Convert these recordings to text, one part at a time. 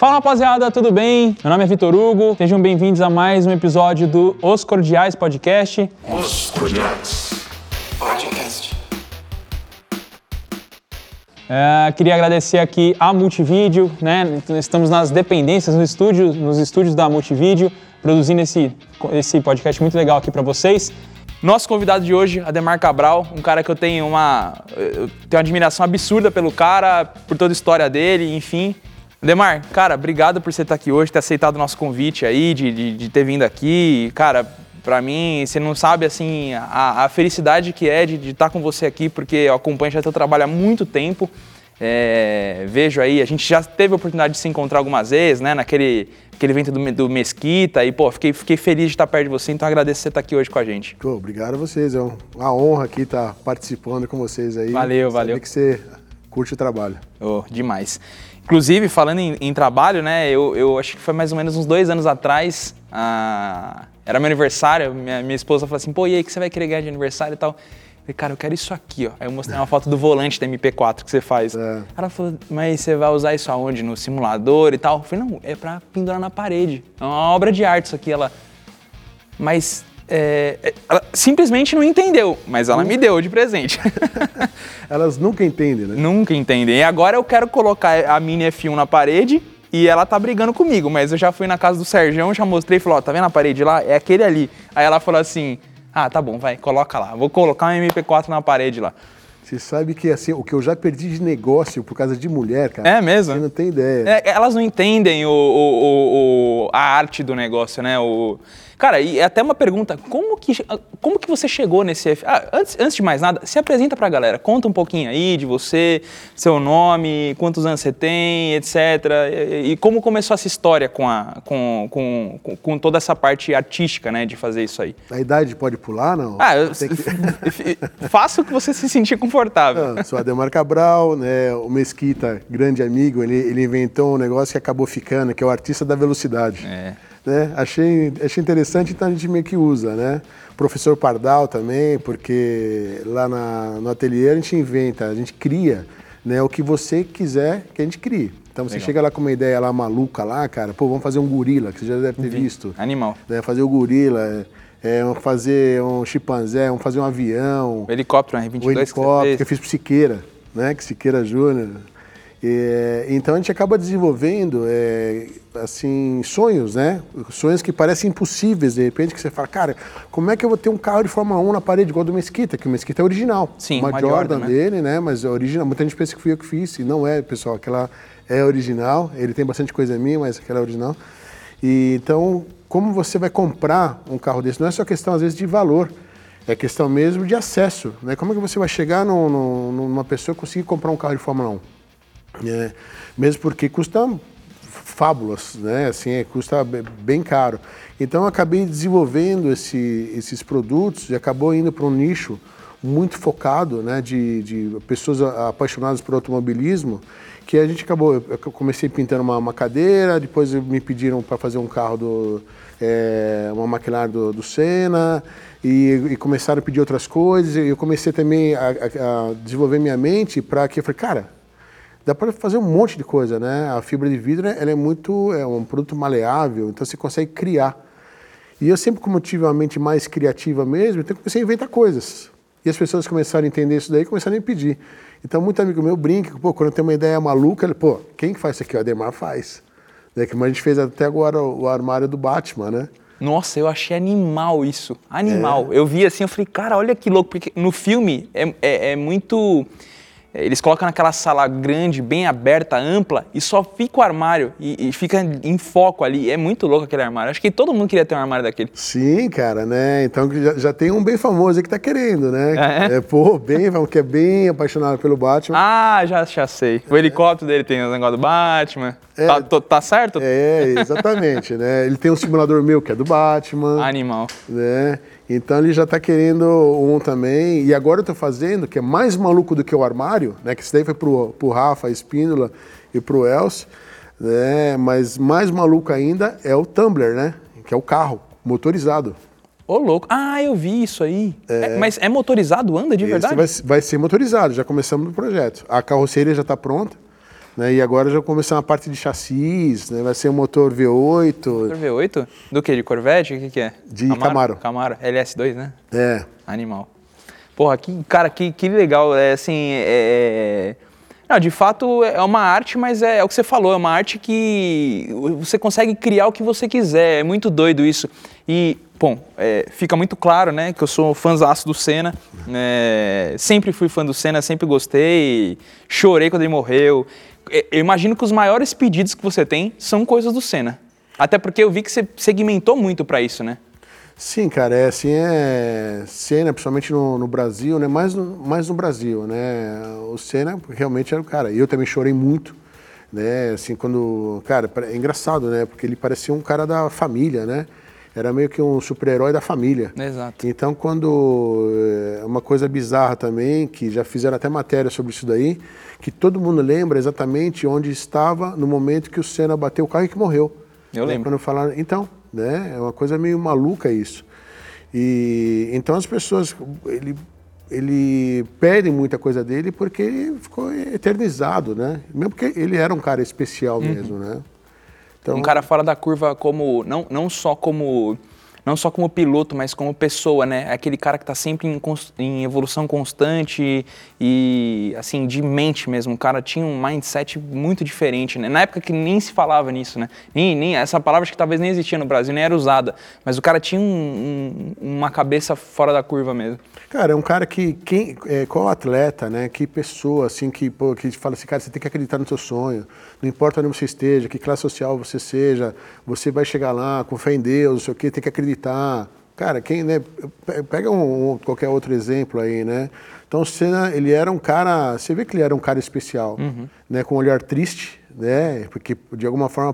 Fala rapaziada, tudo bem? Meu nome é Vitor Hugo, sejam bem-vindos a mais um episódio do Os Cordiais Podcast. Os Cordiais Podcast. É, queria agradecer aqui a Multivídeo, né? Estamos nas dependências, no estúdio, nos estúdios da Multivídeo, produzindo esse, esse podcast muito legal aqui para vocês. Nosso convidado de hoje, Ademar Cabral, um cara que eu tenho uma, eu tenho uma admiração absurda pelo cara, por toda a história dele, enfim. Demar, cara, obrigado por você estar aqui hoje, ter aceitado o nosso convite aí, de, de, de ter vindo aqui. Cara, para mim, você não sabe, assim, a, a felicidade que é de, de, estar com você aqui, porque eu acompanho já teu trabalho há muito tempo. É, vejo aí, a gente já teve a oportunidade de se encontrar algumas vezes, né, naquele aquele evento do, do Mesquita, e, pô, fiquei, fiquei feliz de estar perto de você, então agradeço você estar aqui hoje com a gente. Pô, obrigado a vocês, é uma honra aqui estar participando com vocês aí. Valeu, valeu. Saber que você curte o trabalho. Oh, demais. Inclusive, falando em, em, trabalho, né, eu, eu acho que foi mais ou menos uns dois anos atrás, ah, era meu aniversário, minha, minha esposa falou assim, pô, e aí, que você vai querer ganhar de aniversário e tal? Eu falei, cara, eu quero isso aqui, ó. Aí eu mostrei uma foto do volante da MP4 que você faz. É. Ela falou, mas você vai usar isso aonde? No simulador e tal? Eu falei, não, é pra pendurar na parede. É uma obra de arte isso aqui. Ela, mas é, é, ela simplesmente não entendeu, mas ela me deu de presente. Elas nunca entendem, né? Nunca entendem. E agora eu quero colocar a Mini F1 na parede e ela tá brigando comigo, mas eu já fui na casa do Serjão, já mostrei e falei, ó, tá vendo a parede lá? É aquele ali. Aí ela falou assim, ah, tá bom, vai, coloca lá. Vou colocar um MP4 na parede lá. Você sabe que assim, o que eu já perdi de negócio por causa de mulher, cara. É mesmo? Você não tem ideia. É, elas não entendem o, o, o, a arte do negócio, né? O, Cara, e é até uma pergunta, como que, como que você chegou nesse... F... Ah, antes, antes de mais nada, se apresenta pra galera, conta um pouquinho aí de você, seu nome, quantos anos você tem, etc. E, e como começou essa história com, a, com, com, com, toda essa parte artística, né, de fazer isso aí. A idade pode pular, não? Ah, eu, que... faça o que você se sentir confortável. Não, sou Ademar Cabral, né, o Mesquita, grande amigo, ele, ele inventou um negócio que acabou ficando, que é o artista da velocidade. É. Né? Achei, achei interessante, então a gente meio que usa, né? Professor Pardal também, porque lá na, no ateliê a gente inventa, a gente cria né, o que você quiser que a gente crie. Então você Legal. chega lá com uma ideia lá maluca lá, cara, pô, vamos fazer um gorila, que você já deve ter visto. Animal. Né, fazer o gorila, é, é fazer um chimpanzé, vamos fazer um avião. O helicóptero, um R-22 o helicóptero, que, que eu fiz pro Siqueira, né, que Siqueira Júnior. É, então a gente acaba desenvolvendo é, assim sonhos, né? Sonhos que parecem impossíveis de repente que você fala, cara, como é que eu vou ter um carro de Fórmula 1 na parede igual do Mesquita? Que o Mesquita é original, Sim, uma, uma Jordan, Jordan né? dele, né? Mas é original. Muita gente pensa que fui eu que fiz e não é, pessoal. Aquela é original. Ele tem bastante coisa minha, mas aquela é original. E então, como você vai comprar um carro desse? Não é só questão às vezes de valor. É questão mesmo de acesso. Né? Como é que você vai chegar no, no, numa pessoa e conseguir comprar um carro de Fórmula 1? É, mesmo porque custa fábulas, né? Assim, é, custa bem caro. Então acabei desenvolvendo esse, esses produtos e acabou indo para um nicho muito focado, né? De, de, pessoas apaixonadas por automobilismo, que a gente acabou. Eu comecei pintando uma, uma cadeira, depois me pediram para fazer um carro do é, uma McLaren do, do Senna e, e, começaram a pedir outras coisas. E eu comecei também a, a, a desenvolver minha mente para que eu falei, cara dá para fazer um monte de coisa, né? A fibra de vidro ela é muito é um produto maleável, então você consegue criar. E eu sempre como tive uma mente mais criativa mesmo, então comecei a inventar coisas. E as pessoas começaram a entender isso daí, começaram a me pedir. Então muito amigo meu brinca, pô, quando tem uma ideia maluca, ele, pô, quem que faz isso aqui? O Ademar faz. Né? Que a gente fez até agora o armário do Batman, né? Nossa, eu achei animal isso. Animal. É. Eu vi assim, eu falei, cara, olha que louco, porque no filme é, é, é muito eles colocam naquela sala grande, bem aberta, ampla, e só fica o armário e, e, fica em foco ali. É muito louco aquele armário. Acho que todo mundo queria ter um armário daquele. Sim, cara, né? Então já, já tem um bem famoso aí que tá querendo, né? É, é pô, bem, que é bem apaixonado pelo Batman. Ah, já, já sei. O helicóptero dele tem o negócio do Batman. É, tá, tá, certo? É, exatamente, né? Ele tem um simulador meu que é do Batman. Animal. Né? Então ele já está querendo um também. E agora eu estou fazendo, que é mais maluco do que o armário, né? Que isso daí foi pro, pro Rafa, a Espínola e pro Elcio. Né? Mas mais maluco ainda é o Tumbler, né? Que é o carro motorizado. Ô, louco. Ah, eu vi isso aí. É... É, mas é motorizado? Anda de verdade? Vai, vai ser motorizado, já começamos no projeto. A carroceria já está pronta. Né? E agora já começou a parte de chassis, né? vai ser um motor V8. Motor V8? Do que? De Corvette? O que, que é? De Camaro. Camaro. LS2, né? É. Animal. Porra, que, cara, que, que legal. É assim, é... Não, de fato é uma arte, mas é, é, o que você falou, é uma arte que você consegue criar o que você quiser. É muito doido isso. E, bom, é, fica muito claro, né, que eu sou fãzaço do Senna. É, sempre fui fã do Senna, sempre gostei. Chorei quando ele morreu. É, eu imagino que os maiores pedidos que você tem são coisas do Senna. Até porque eu vi que você segmentou muito para isso, né? Sim, cara, é assim, é Senna, principalmente no, no, Brasil, né? Mais no, mais no Brasil, né? O Senna realmente era o cara. Eu também chorei muito, né? Assim, quando, cara, é engraçado, né? Porque ele parecia um cara da família, né? Era meio que um super-herói da família. Exato. Então, quando é uma coisa bizarra também, que já fizeram até matéria sobre isso daí, que todo mundo lembra exatamente onde estava no momento que o Senna bateu o carro e que morreu. Eu lembro. Quando falaram, então, né? É uma coisa meio maluca isso. E então as pessoas ele ele perde muita coisa dele porque ele ficou eternizado, né? Mesmo porque ele era um cara especial uhum. mesmo, né? Então, um cara fora da curva como não, não só como não só como piloto, mas como pessoa, né? Aquele cara que está sempre em, em, evolução constante e, assim, de mente mesmo. O cara tinha um mindset muito diferente, né? Na época que nem se falava nisso, né? Nem, nem, essa palavra que talvez nem existia no Brasil, nem era usada. Mas o cara tinha um, um, uma cabeça fora da curva mesmo. Cara, é um cara que, quem, é, qual atleta, né? Que pessoa, assim, que, pô, que fala assim, cara, você tem que acreditar no seu sonho. Não importa onde você esteja, que classe social você seja, você vai chegar lá com fé em Deus, não sei o quê, tem que acreditar. Cara, quem, né? Pega um, um, qualquer outro exemplo aí, né? Então, Senna, ele era um cara, você vê que ele era um cara especial, uhum. né? Com um olhar triste, né? Porque de alguma forma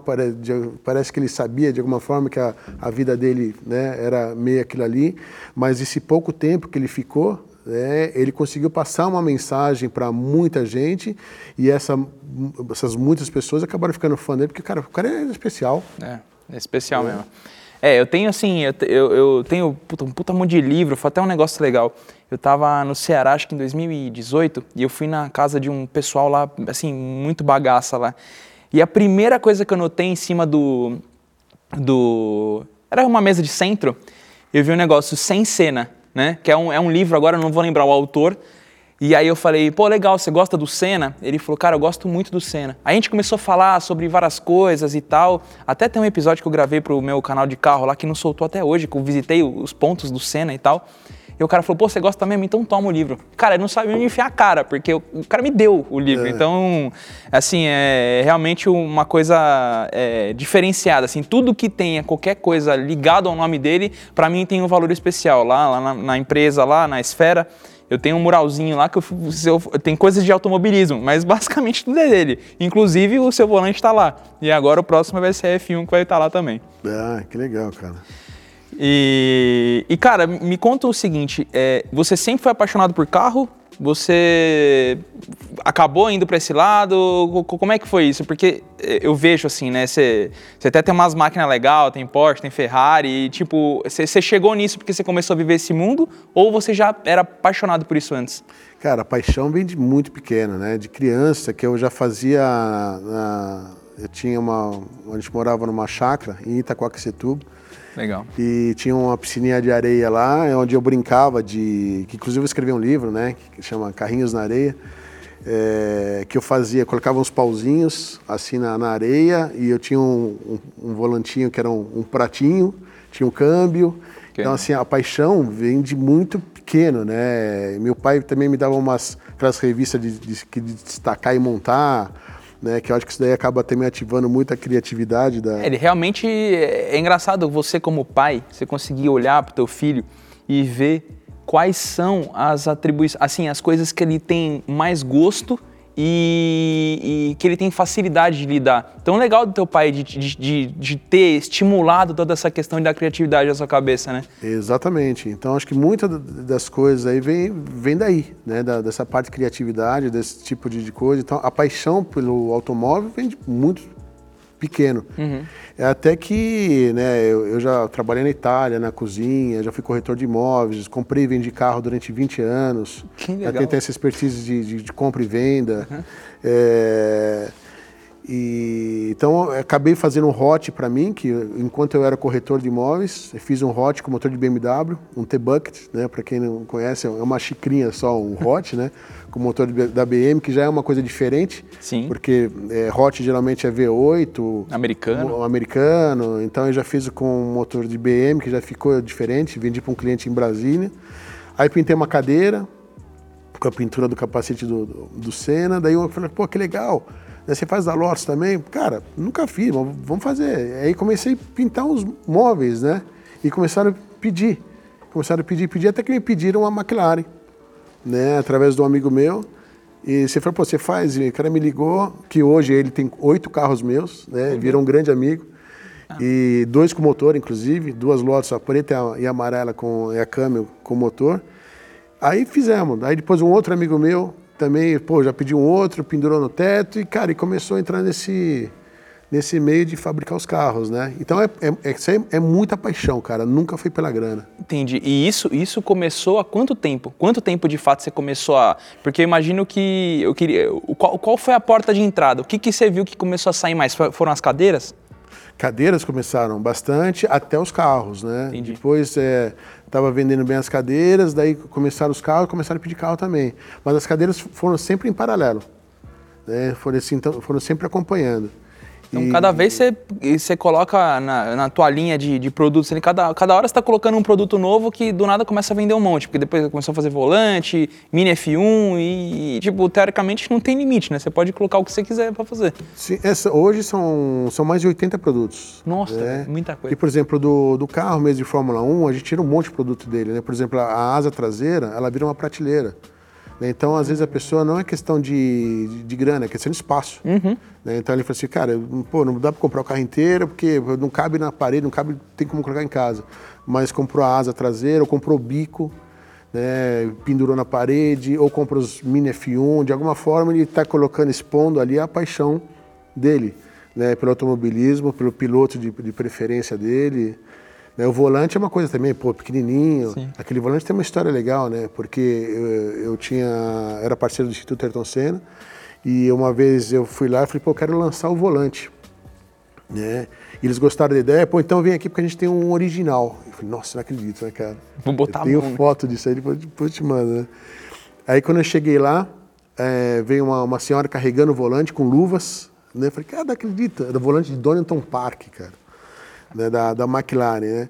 parece que ele sabia de alguma forma que a, a vida dele, né? Era meio aquilo ali, mas esse pouco tempo que ele ficou, né, ele conseguiu passar uma mensagem para muita gente e essa, essas muitas pessoas acabaram ficando fã dele porque cara, o cara é especial. É, é especial é. mesmo. É, eu tenho assim, eu, eu, eu tenho puta, um puta monte de livro, foi até um negócio legal. Eu tava no Ceará, acho que em 2018, e eu fui na casa de um pessoal lá, assim, muito bagaça lá. E a primeira coisa que eu notei em cima do. do era uma mesa de centro, eu vi um negócio sem cena, né? Que é um, é um livro, agora eu não vou lembrar o autor, e aí eu falei, pô, legal, você gosta do Senna? Ele falou, cara, eu gosto muito do Senna. Aí a gente começou a falar sobre várias coisas e tal. Até tem um episódio que eu gravei pro meu canal de carro lá que não soltou até hoje, que eu visitei os pontos do Senna e tal. E o cara falou, pô, você gosta mesmo? Então toma o livro. Cara, ele não sabia onde enfiar a cara, porque o, cara me deu o livro. É. Então, assim, é realmente uma coisa é, diferenciada. Assim, tudo que tenha qualquer coisa ligado ao nome dele, para mim tem um valor especial. Lá, lá na, na empresa, lá na esfera, eu tenho um muralzinho lá que eu, eu, tem coisas de automobilismo, mas basicamente tudo é dele. Inclusive o seu volante está lá. E agora o próximo vai ser F1 que vai estar tá lá também. Ah, que legal, cara. E, e cara, me conta o seguinte: é, você sempre foi apaixonado por carro? Você acabou indo para esse lado? Como é que foi isso? Porque eh, eu vejo assim, né? Você, até tem umas máquinas legais, tem Porsche, tem Ferrari, e, tipo, você, você chegou nisso porque você começou a viver esse mundo ou você já era apaixonado por isso antes? Cara, a paixão vem de muito pequena, né? De criança, que eu já fazia. Na, eu tinha uma. A gente morava numa chácara em Itacoaquecetuba. Legal. E tinha uma piscininha de areia lá, onde eu brincava de. que inclusive eu escrevi um livro, né? Que chama Carrinhos na Areia. É, que eu fazia, colocava uns pauzinhos assim na, na areia e eu tinha um, um, um volantinho que era um, um, pratinho, tinha um câmbio. Que então, assim, a paixão vem de muito pequeno, né? Meu pai também me dava umas aquelas revistas de, de, de destacar e montar né? Que eu acho que isso daí acaba também ativando muito a criatividade da. É, ele realmente é engraçado você como pai, você conseguir olhar para o teu filho e ver quais são as atribuições, assim, as coisas que ele tem mais gosto e, e, que ele tem facilidade de lidar. Então, legal do teu pai de, de, de, de, ter estimulado toda essa questão da criatividade na sua cabeça, né? Exatamente. Então, acho que muitas das coisas aí vem, vem daí, né? Da, dessa parte de criatividade, desse tipo de, de coisa. Então, a paixão pelo automóvel vem de muito pequeno. Uhum. É até que né, eu, eu, já trabalhei na Itália, na cozinha, já fui corretor de imóveis, comprei e vendi carro durante 20 anos. Que legal. Já tenho essa expertise de, de, de compra e venda. Uhum. É, E, então, acabei fazendo um hot para mim, que enquanto eu era corretor de imóveis, eu fiz um hot com motor de BMW, um T-Bucket, né? Para quem não conhece, é uma xicrinha só, um hot, né? Com motor de- da BM, que já é uma coisa diferente. Sim. Porque é, hot geralmente é V8, Americano. o americano. Então eu já fiz com um motor de BM, que já ficou diferente, vendi para um cliente em Brasília. Aí pintei uma cadeira com a pintura do capacete do, do, do Senna. Daí eu falei, pô, que legal. Você faz da Lotus também? Cara, nunca fiz, mas vamos fazer. Aí comecei a pintar uns móveis, né? E começaram a pedir. Começaram a pedir, pedir, até que me pediram a McLaren, né? Através de um amigo meu. E você falou, pô, você faz? E o cara me ligou, que hoje ele tem oito carros meus, né? Virou um grande amigo. E dois com motor, inclusive, duas Lotus, a preta e a- e a amarela com e a Camel com motor. Aí fizemos. Aí depois um outro amigo meu também, pô, já pediu um outro, pendurou no teto e, cara, e começou a entrar nesse, nesse meio de fabricar os carros, né? Então é, é, é, é muita paixão, cara. Nunca foi pela grana. Entendi. E isso, isso começou há quanto tempo? Quanto tempo de fato você começou a. Porque eu imagino que. Eu queria. Qual, qual foi a porta de entrada? O que, que você viu que começou a sair mais? Fo- Foram as cadeiras? Cadeiras começaram bastante, até os carros, né? Entendi. Depois estava vendendo bem as cadeiras, daí começaram os carros, começaram a pedir carro também. Mas as cadeiras foram sempre em paralelo, né? Foram, assim, então, foram sempre acompanhando. Então, E- cada vez você, você coloca na, na tua linha de, de produtos, cada, cada hora você está colocando um produto novo que do nada começa a vender um monte, porque depois começou a fazer volante, mini F1 e, tipo, teoricamente não tem limite, né? Você pode colocar o que você quiser para fazer. Sim, essa- hoje são, são mais de 80 produtos. Nossa, né? muita coisa. E, por exemplo, do, do carro mesmo de Fórmula 1, a gente tira um monte de produto dele. Né? Por exemplo, a asa traseira, ela vira uma prateleira. Né? Então, às vezes, a pessoa não é questão de, de, de grana, é questão de espaço. Uhum. né? Então, ele fala assim, cara, pô, não dá para comprar o carro inteiro, porque não cabe na parede, não cabe, tem como colocar em casa. Mas comprou a asa traseira, ou comprou o bico, né, pendurou na parede, ou compra os mini F1, de alguma forma ele está colocando, expondo ali a paixão dele, né, pelo automobilismo, pelo piloto de, de preferência dele. Né. O volante é uma coisa também, pô, pequenininho. Sim. Aquele volante tem uma história legal, né? Porque eu, eu tinha, era parceiro do Instituto Ayrton Senna e uma vez eu fui lá e falei, pô, eu quero lançar o volante né? E eles gostaram da ideia, pô, então vem aqui porque a gente tem um original. Eu falei, nossa, não acredito, né, cara? Vou botar eu tenho a mão, né? foto disso aí, depois, depois te mando, né? Aí quando eu cheguei lá, é, veio uma, uma senhora carregando o volante com luvas, né? Eu falei, cara, não acredita, era o volante de Donington Park, cara, né? da, da McLaren, né?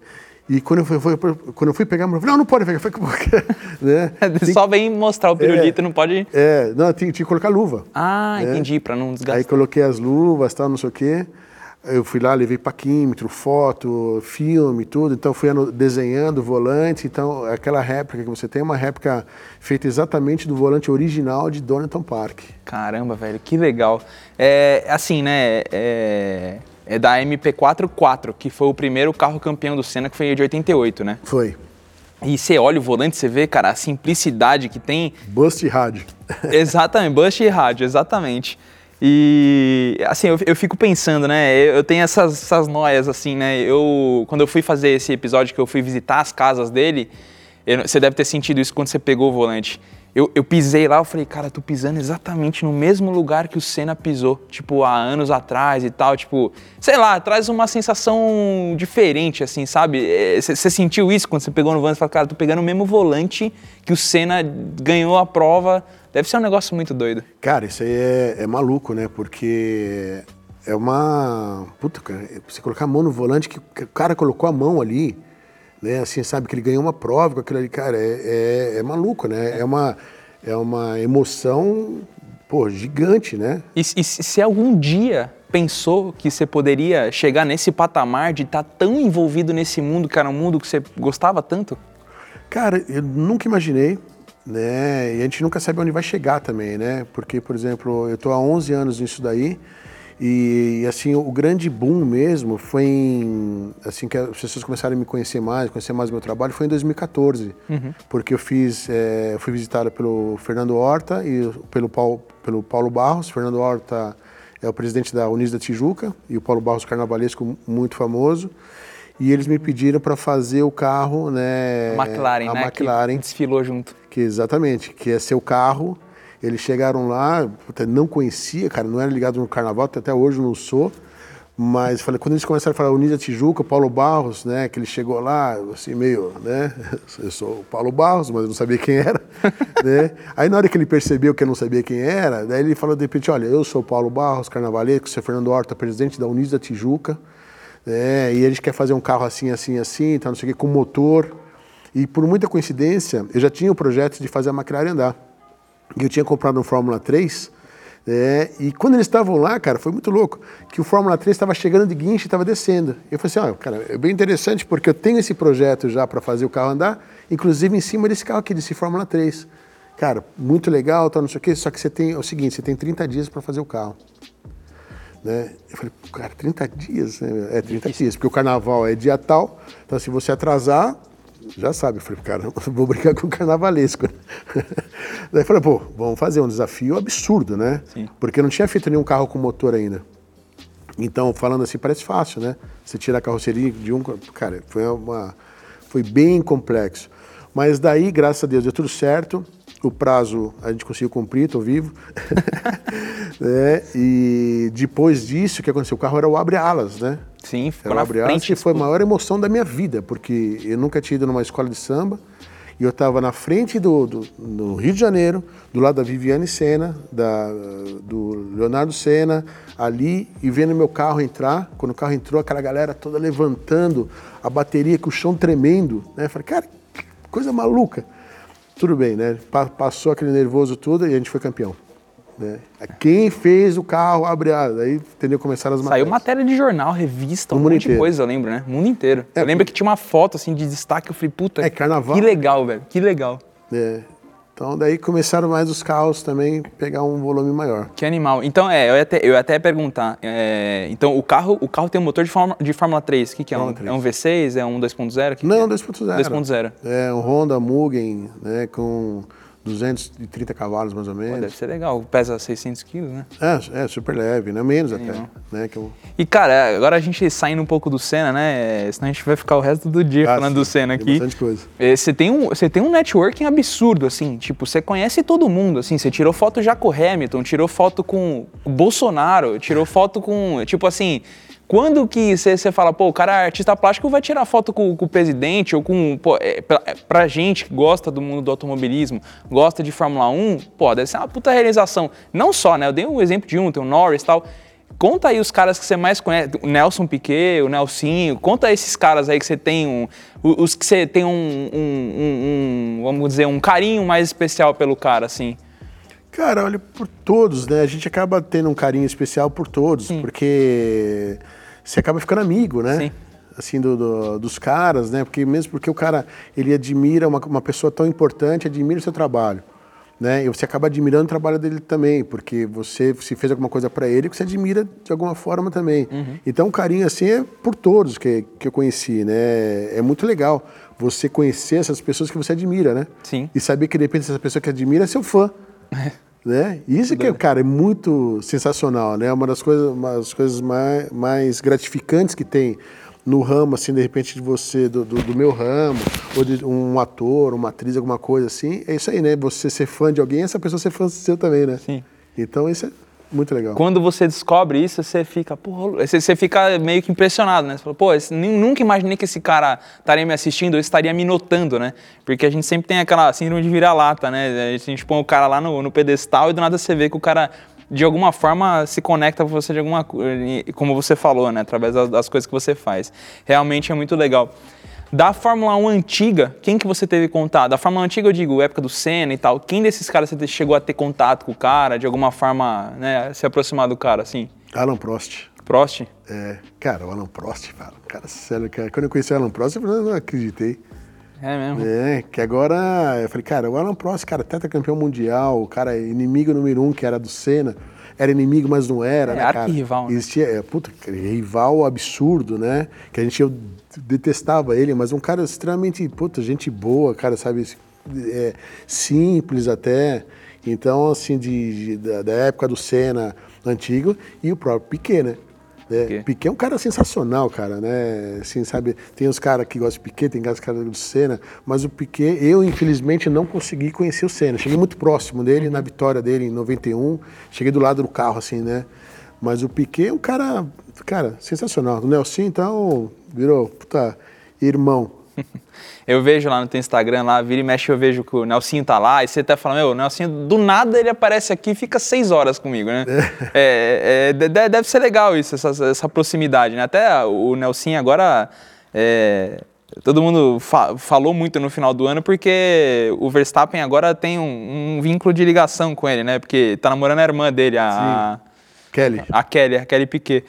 E quando eu fui, fui- quando eu fui pegar, eu falei, não, não pode pegar, falei, porque, né? Só vem mostrar o pirulito, não pode. É, não, tinha, tinha que colocar luva. Ah, né? entendi, para não Aí desgastar. coloquei as luvas, tal, não sei o quê. Eu fui lá, levei paquímetro, foto, filme, tudo. Então fui desenhando o volante. Então aquela réplica que você tem é uma réplica feita exatamente do volante original de Donington Park. Caramba, velho, que legal. É, assim, né? É, é da MP4 4, que foi o primeiro carro campeão do Senna, que foi de 88, né? Foi. E você olha o volante, você vê, cara, a simplicidade que tem. Bust rádio. Exatamente, Bush e rádio, exatamente. E assim, eu, eu fico pensando, né? Eu, eu tenho essas, essas noias, assim, né? Eu, quando eu fui fazer esse episódio que eu fui visitar as casas dele, eu- você deve ter sentido isso quando você pegou o volante. Eu, eu pisei lá, eu falei, cara, tô pisando exatamente no mesmo lugar que o Senna pisou, tipo, há anos atrás e tal, tipo, sei lá, traz uma sensação diferente, assim, sabe? Você sentiu isso quando você pegou no volante e falou, cara, tô pegando o mesmo volante que o Senna ganhou a prova. Deve ser um negócio muito doido. Cara, isso aí é, é maluco, né? Porque é uma. Puta, cara, você colocar a mão no volante, que o cara colocou a mão ali, né? Assim, sabe, que ele ganhou uma prova com aquilo ali, cara, é, é, é maluco, né? É uma, é uma emoção, pô, gigante, né? E, e se algum dia pensou que você poderia chegar nesse patamar de estar tão envolvido nesse mundo, era um mundo que você gostava tanto? Cara, eu nunca imaginei, né? E a gente nunca sabe onde vai chegar também, né? Porque, por exemplo, eu tô há 11 anos nisso daí e, assim, o grande boom mesmo foi em, assim, que as pessoas começaram a me conhecer mais, conhecer mais o meu trabalho, foi em 2014. Porque eu fiz, é, eu fui visitada pelo Fernando Horta e pelo Paulo, pelo Paulo Barros. Fernando Horta é o presidente da Unis da Tijuca e o Paulo Barros carnavalesco muito famoso. E eles me pediram para fazer o carro, né? A McLaren, a né? McLaren, Que desfilou junto. que exatamente, que é seu carro Eles chegaram lá, puta, não conhecia, cara, não era ligado no carnaval, até hoje não sou. Mas falei, quando eles começaram a falar Unida Tijuca, Paulo Barros, né, que ele chegou lá, assim, meio, né, eu sou o Paulo Barros, mas eu não sabia quem era, né? Aí na hora que ele percebeu que eu não sabia quem era, daí ele falou de repente, olha, eu sou o Paulo Barros, carnavalesco, sou Fernando Horta, presidente da Unida Tijuca, né, e gente quer fazer um carro assim, assim, assim, tá, não sei o que, com motor. E por muita coincidência, eu já tinha o projeto de fazer a maquinária andar. E eu tinha comprado um Fórmula 3, é, e quando eles estavam lá, cara, foi muito louco, que o Fórmula 3 estava chegando de guincho e estava descendo. Eu falei assim, ó, cara, é bem interessante porque eu tenho esse projeto já para fazer o carro andar, inclusive em cima desse carro aqui, desse Fórmula 3. Cara, muito legal, tal, não sei o quê, só que você tem é o seguinte, você tem 30 dias para fazer o carro. Né? Eu falei, cara, 30 dias? Né? É 30 dias, porque o carnaval é dia tal, então se você atrasar, já sabe. Eu falei, cara, vou brincar com o carnavalesco. Daí falei, pô, vamos fazer um desafio absurdo, né? Sim. Porque não tinha feito nenhum carro com motor ainda. Então, falando assim, parece fácil, né? Você tira a carroceria de um. Cara, foi, uma, foi bem complexo. Mas daí, graças a Deus, deu tudo certo. O prazo a gente conseguiu cumprir, estou vivo. né? E depois disso, o que aconteceu? O carro era o abre-alas, né? Sim, ficou Era o na frente. foi a maior emoção da minha vida, porque eu nunca tinha ido numa escola de samba. E eu estava na frente do, do, no Rio de Janeiro, do lado da Viviane Senna, da, do Leonardo Senna, ali, e vendo meu carro entrar. Quando o carro entrou, aquela galera toda levantando a bateria com o chão tremendo. Né? Eu falei, cara, coisa maluca. Tudo bem, né? Pa- Passou aquele nervoso tudo e a gente foi campeão. Né? Quem fez o carro abre asas. Aí, entendeu? Começaram as Saiu matérias. matéria de jornal, revista, um No monte de coisa, eu lembro, né? O mundo inteiro. É, eu lembro que tinha uma foto, assim, de destaque, eu falei, puta, É, carnaval. que legal, velho, que legal. É. Então daí começaram mais os carros também pegar um volume maior. Que animal. Então, é, eu ia até, eu ia até perguntar. é, então, o carro, o carro tem um motor de, Fórmula- de Fórmula 3. O que, que é? Um, Fórmula 3. é um V6? É um 2.0? O que que Não, é? 2.0. 2.0. É um Honda Mugen, né, com 230 cavalos mais ou Pô, Deve menos. ser legal. Pesa 600 quilos, né? É, é super leve, né? Menos até, Animal. né? Que eu... E, cara, agora a gente saindo um pouco do Senna, né? Senão a gente vai ficar o resto do dia Ah, falando sim, do Senna aqui. bastante coisa. É, Você tem, um, você tem um networking absurdo, assim, tipo, você conhece todo mundo, assim, você tirou foto já com o Hamilton, tirou foto com o Bolsonaro, tirou foto com, tipo assim, quando que você fala, pô, o cara é artista plástico vai tirar foto com, com o presidente ou com, pô, é, pra, é, pra gente que gosta do mundo do automobilismo, gosta de Fórmula 1, pô, deve ser uma puta realização. Não só, né, eu dei um exemplo de um, tem o Norris e tal, Conta aí os caras que você mais conhece, o Nelson Piquet, o Nelsinho, conta esses caras aí que você tem um, os que você tem um, um- um- um, vamos dizer, um carinho mais especial pelo cara, assim. Cara, olha, por todos, né? A gente acaba tendo um carinho especial por todos, porque você acaba ficando amigo, né? Sim. Assim, do- do- dos caras, né? Porque mesmo porque o cara, ele admira uma, uma pessoa tão importante, admira o seu trabalho, né? E você acaba admirando o trabalho dele também, porque você se fez alguma coisa para ele que você admira de alguma forma também. Uhum. Então, o carinho, assim, é por todos que, que eu conheci, né? É muito legal você conhecer essas pessoas que você admira, né? Sim. E saber que, de repente, essa pessoa que admira é seu fã. Né? Isso que, cara, é muito sensacional, né? Uma das coisas, uma das coisas mais, mais gratificantes que tem no ramo, assim, de repente, de você, do, do, do meu ramo, ou de um ator, uma atriz, alguma coisa assim, é isso aí, né? Você ser fã de alguém, essa pessoa ser fã seu também, né? Sim. Então, isso é muito legal. Quando você descobre isso, você fica, porra, você, você fica meio que impressionado, né? Você fala, pô, esse- nunca imaginei que esse cara estaria me assistindo ou estaria me notando, né? Porque a gente sempre tem aquela síndrome de vira-lata, né? A gente põe o cara lá no, no pedestal e do nada você vê que o cara, de alguma forma, se conecta com você de alguma co- como você falou, né? Através das, das coisas que você faz. Realmente é muito legal. Da Fórmula 1 antiga, quem que você teve contato? Da Fórmula 1 antiga, eu digo, época do Senna e tal. Quem desses caras você chegou a ter contato com o cara, de alguma forma, né, se aproximar do cara, assim? Alan Prost. Prost? É, cara, o Alan Prost, cara, cara, sério, cara, quando eu conheci o Alan Prost, eu não acreditei. É mesmo? É, que agora eu falei, cara, o Alan Prost, cara, tetracampeão mundial, o cara, inimigo número um, que era do Senna, era inimigo, mas não era, É, né, cara? arquirrival, né? Existia, é, puta, rival absurdo, né? Que a gente, eu detestava ele, mas um cara extremamente, puta, gente boa, cara, sabe, é, simples até. Então, assim, de, de- da, da época do Senna antigo e o próprio Piquet, né? É, Piquet. Piquet é um cara sensacional, cara, né? Assim, sabe, tem os caras que gostam de Piquet, tem os caras do Senna, mas o Piquet, eu infelizmente não consegui conhecer o Senna. Cheguei muito próximo dele, na vitória dele em 91, cheguei do lado do carro, assim, né? Mas o Piquet é um cara, cara, sensacional. O Nelson, então, virou, puta, irmão. Eu vejo lá no teu Instagram, lá, vira e mexe, eu vejo que o Nelsinho tá lá, e você até fala, meu, o Nelsinho, do nada ele aparece aqui e fica seis horas comigo, né? É, é, de- deve ser legal isso, essa, essa proximidade, né? Até o Nelsinho agora, é, todo mundo fa- falou muito no final do ano, porque o Verstappen agora tem um, um vínculo de ligação com ele, né? Porque tá namorando a irmã dele, a... Kelly. A Kelly, a Kelly Piquet.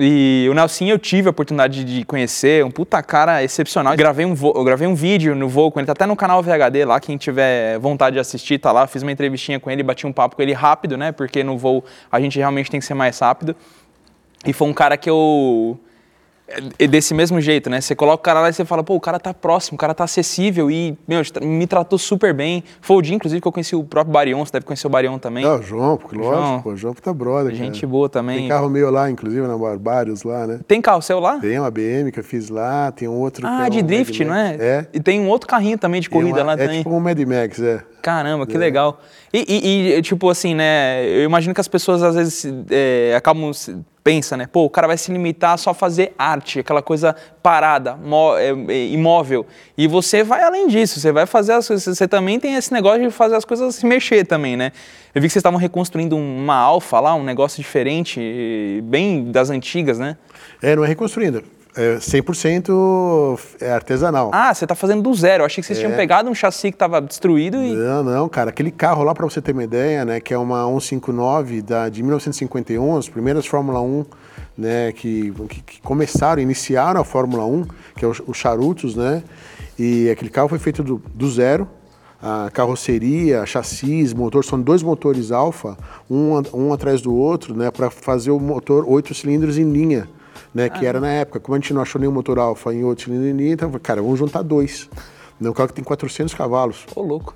E o Nelsinho eu tive a oportunidade de conhecer, um puta cara excepcional. Gravei um, eu gravei um vídeo no voo com ele, tá até no canal VHD lá, quem tiver vontade de assistir, tá lá. Fiz uma entrevistinha com ele, bati um papo com ele rápido, né? Porque no voo a gente realmente tem que ser mais rápido. E foi um cara que eu. É desse mesmo jeito, né? Você coloca o cara lá e você fala, pô, o cara tá próximo, o cara tá acessível e, meu, me tratou super bem. Foi o dia, inclusive, que eu conheci o próprio Barion, você deve conhecer o Barion também. Ah, o João, porque lógico, João. pô, o João puta brother, Gente cara. boa também. Tem carro meu lá, inclusive, na Barbários lá, né? Tem carro seu lá? Tem uma BM que eu fiz lá, tem um outro... Ah, é de um drift, Mad não é? É. E tem um outro carrinho também de corrida uma- lá é também. tipo um Mad Max, é. Caramba, que legal. E, e- e, tipo assim, né? Eu imagino que as pessoas às vezes é, acabam. Pensa, né? Pô, o cara vai se limitar só a fazer arte, aquela coisa parada, é, é, imóvel. E você vai além disso, você vai fazer as coisas. Você também tem esse negócio de fazer as coisas se mexer também, né? Eu vi que vocês estavam reconstruindo uma alfa lá, um negócio diferente, bem das antigas, né? É, não é reconstruindo. É 100% é artesanal. Ah, você tá fazendo do zero. Eu achei que vocês É. tinham pegado um chassi que tava destruído e. Não, não, cara. Aquele carro lá, para você ter uma ideia, né, que é uma 159 da, de 1951, as primeiras Fórmula 1, né, que, que, que começaram, iniciaram a Fórmula 1, que é o, o Charutos, né, e aquele carro foi feito do, do zero. A carroceria, chassis, motor, são dois motores alfa, um, um atrás do outro, né, para fazer o motor oito cilindros em linha, né, que era na época. Como a gente não achou nenhum motor alfa em em linha, então, cara, vamos juntar dois. Né, um carro que tem 400 cavalos Ô, louco.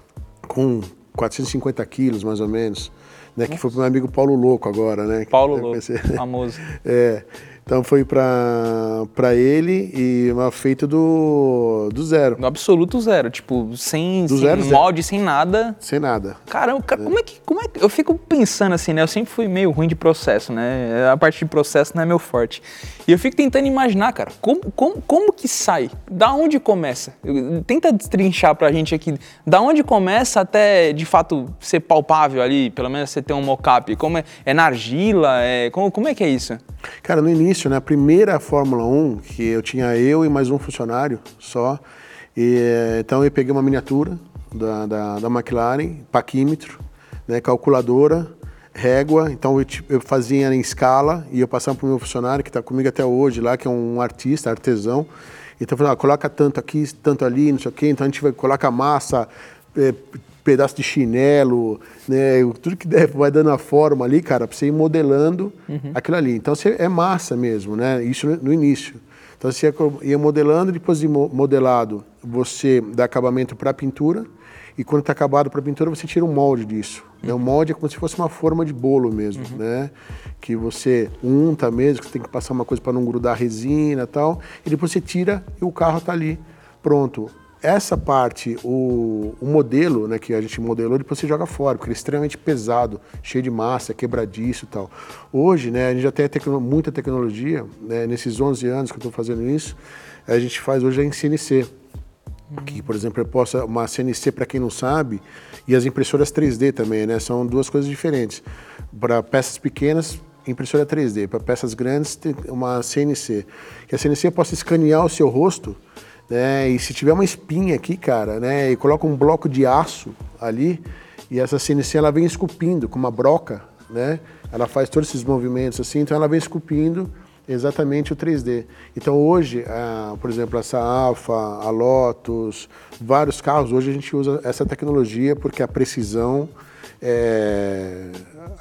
com 450 quilos, mais ou menos, né? Que foi pro meu amigo Paulo Louco agora, né? Paulo que Louco, famoso. É, então foi pra, pra ele e mas feito do, do zero, No absoluto zero, tipo, sem, Do sem zero, zero. molde, sem nada. sem nada. Caramba, cara, como é que. Como é que. Eu fico pensando assim, né? Eu sempre fui meio ruim de processo, né? A parte de processo não é meu forte. E eu fico tentando imaginar, cara, como, como, como que sai? Da onde começa? Eu- Tenta destrinchar pra gente aqui. Da onde começa até de fato ser palpável ali, pelo menos você ter um mockup? Como é? É na argila? É, como, como é que é isso? Cara, no início, né, a primeira Fórmula 1, que eu tinha eu e mais um funcionário só, e, então eu peguei uma miniatura da, da, da McLaren, paquímetro, né, calculadora, régua, então eu, eu fazia em escala e eu passava para o meu funcionário, que está comigo até hoje lá, que é um artista, artesão, então eu falei, ah, coloca tanto aqui, tanto ali, não sei o quê, então a gente vai colocar massa, eh, pedaço de chinelo, né? Tudo que der, vai dando a forma ali, cara, pra você ir modelando aquilo ali. Então você, é massa mesmo, né? Isso no, no início. Então você ia, modelando, depois de mo- modelado, você dá acabamento para a pintura. E quando está acabado para a pintura, você tira um molde disso. Né? O molde é como se fosse uma forma de bolo mesmo, né? Que você unta mesmo, que você tem que passar uma coisa para não grudar a resina e tal. E depois você tira e o carro está ali, pronto essa parte, o, o modelo né, que a gente modelou, depois você joga fora, porque ele é extremamente pesado, cheio de massa, quebradiço e tal. Hoje, né, a gente já tem tecno- muita tecnologia, né, nesses 11 anos que eu estou fazendo isso, a gente faz hoje em CNC. Que, por exemplo, eu posso, uma CNC, para quem não sabe, e as impressoras 3D também, né? São duas coisas diferentes. Para peças pequenas, impressora 3D. Para peças grandes, uma CNC. Que a CNC eu posso escanear o seu rosto, né? E se tiver uma espinha aqui, cara, né? E coloca um bloco de aço ali, e essa CNC ela vem esculpindo com uma broca, né? Ela faz todos esses movimentos assim, então ela vem esculpindo exatamente o 3D. Então hoje, por exemplo, essa Alfa, a Lotus, vários carros, hoje a gente usa essa tecnologia porque a precisão é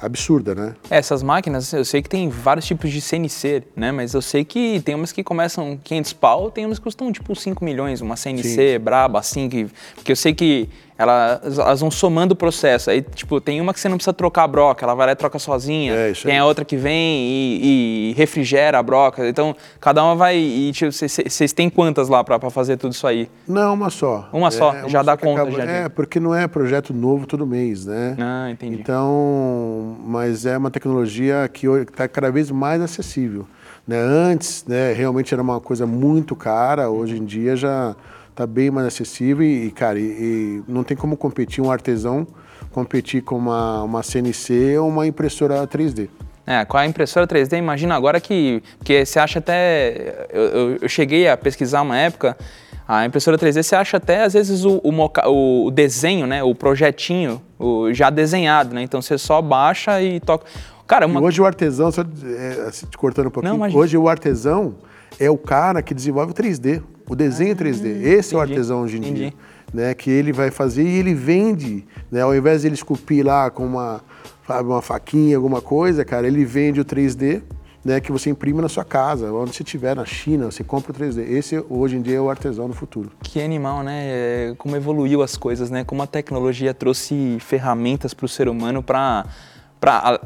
absurda, né? Essas máquinas, eu sei que tem vários tipos de CNC, né? Mas eu sei que tem umas que começam 500 pau, tem umas que custam tipo 5 milhões, uma CNC braba, assim, que, porque eu sei que elas, elas vão somando o processo. Aí, tipo, tem uma que você não precisa trocar a broca, ela vai lá e troca sozinha. É, isso tem aí. a outra que vem e, e refrigera a broca. Então, cada uma vai. E, tipo, vocês- têm quantas lá pra pra fazer tudo isso aí? Não, uma só. Uma só, já dá que conta já de- É, porque não é projeto novo todo mês, né? Ah, entendi. Então, mas é uma tecnologia que está cada vez mais acessível. Né? Antes, né, realmente era uma coisa muito cara, hoje em dia já está bem mais acessível e, cara, e, e não tem como competir um artesão competir com uma, uma CNC ou uma impressora 3D. É, com a impressora 3D, imagina agora que. Porque você acha até. Eu, eu- eu cheguei a pesquisar uma época. A impressora 3D você acha até às vezes o, o, moca- o- o desenho, né? O projetinho o- já desenhado, né? Então você só baixa e toca. Cara, uma. Hoje o artesão, só é, assim, te cortando um pouquinho, Não, hoje o artesão é o cara que desenvolve o 3D, o desenho 3D. Esse é o Ah, entendi, artesão hoje em entendi. dia. Né, que ele vai fazer e ele vende, né, ao invés de ele esculpir lá com uma, sabe, uma faquinha, alguma coisa, cara, ele vende o 3D, né, que você imprime na sua casa, onde você estiver, na China, você compra o 3D. Esse hoje em dia é o artesão do futuro. Que animal, né? É, Como evoluiu as coisas, né? Como a tecnologia trouxe ferramentas para o ser humano para,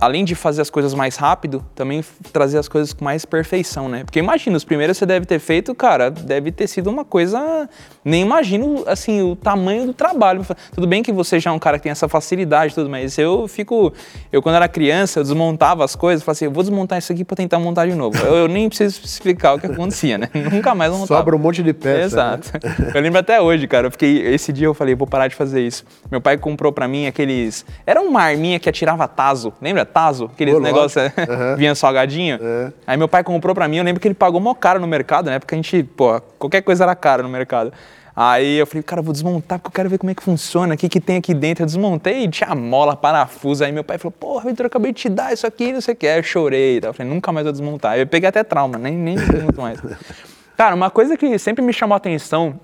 além de fazer as coisas mais rápido, também trazer as coisas com mais perfeição, né? Porque imagina, os primeiros você deve ter feito, cara, deve ter sido uma coisa. Nem imagino, assim, o tamanho do trabalho. Tudo bem que você já é um cara que tem essa facilidade tudo, mas eu fico. Eu, quando era criança, eu desmontava as coisas, falava assim, eu vou desmontar isso aqui para tentar montar de novo. Eu, eu nem preciso explicar o que acontecia, né? Nunca mais montava. Sobra um monte de peça. Exato. Eu lembro até hoje, cara. Eu fiquei. Esse dia eu falei, vou parar de fazer isso. Meu pai comprou pra mim aqueles. Era uma arminha que atirava taso. Lembra? Taso? Aqueles Pô, negócios. lógico. Aham. Vinha salgadinho. É. Aí meu pai comprou pra mim. Eu lembro que ele pagou mó caro no mercado, né? Porque a gente, pô, qualquer coisa era cara no mercado. Aí eu falei, cara, eu vou desmontar porque eu quero ver como é que funciona, o que, que tem aqui dentro. Eu desmontei e tinha mola, parafuso. Aí meu pai falou, porra, Vitor, eu acabei de te dar isso aqui, não sei o que. Aí eu chorei e tal. Eu falei, nunca mais vou desmontar. Aí eu peguei até trauma, nem, nem desmonto mais. Cara, uma coisa que sempre me chamou a atenção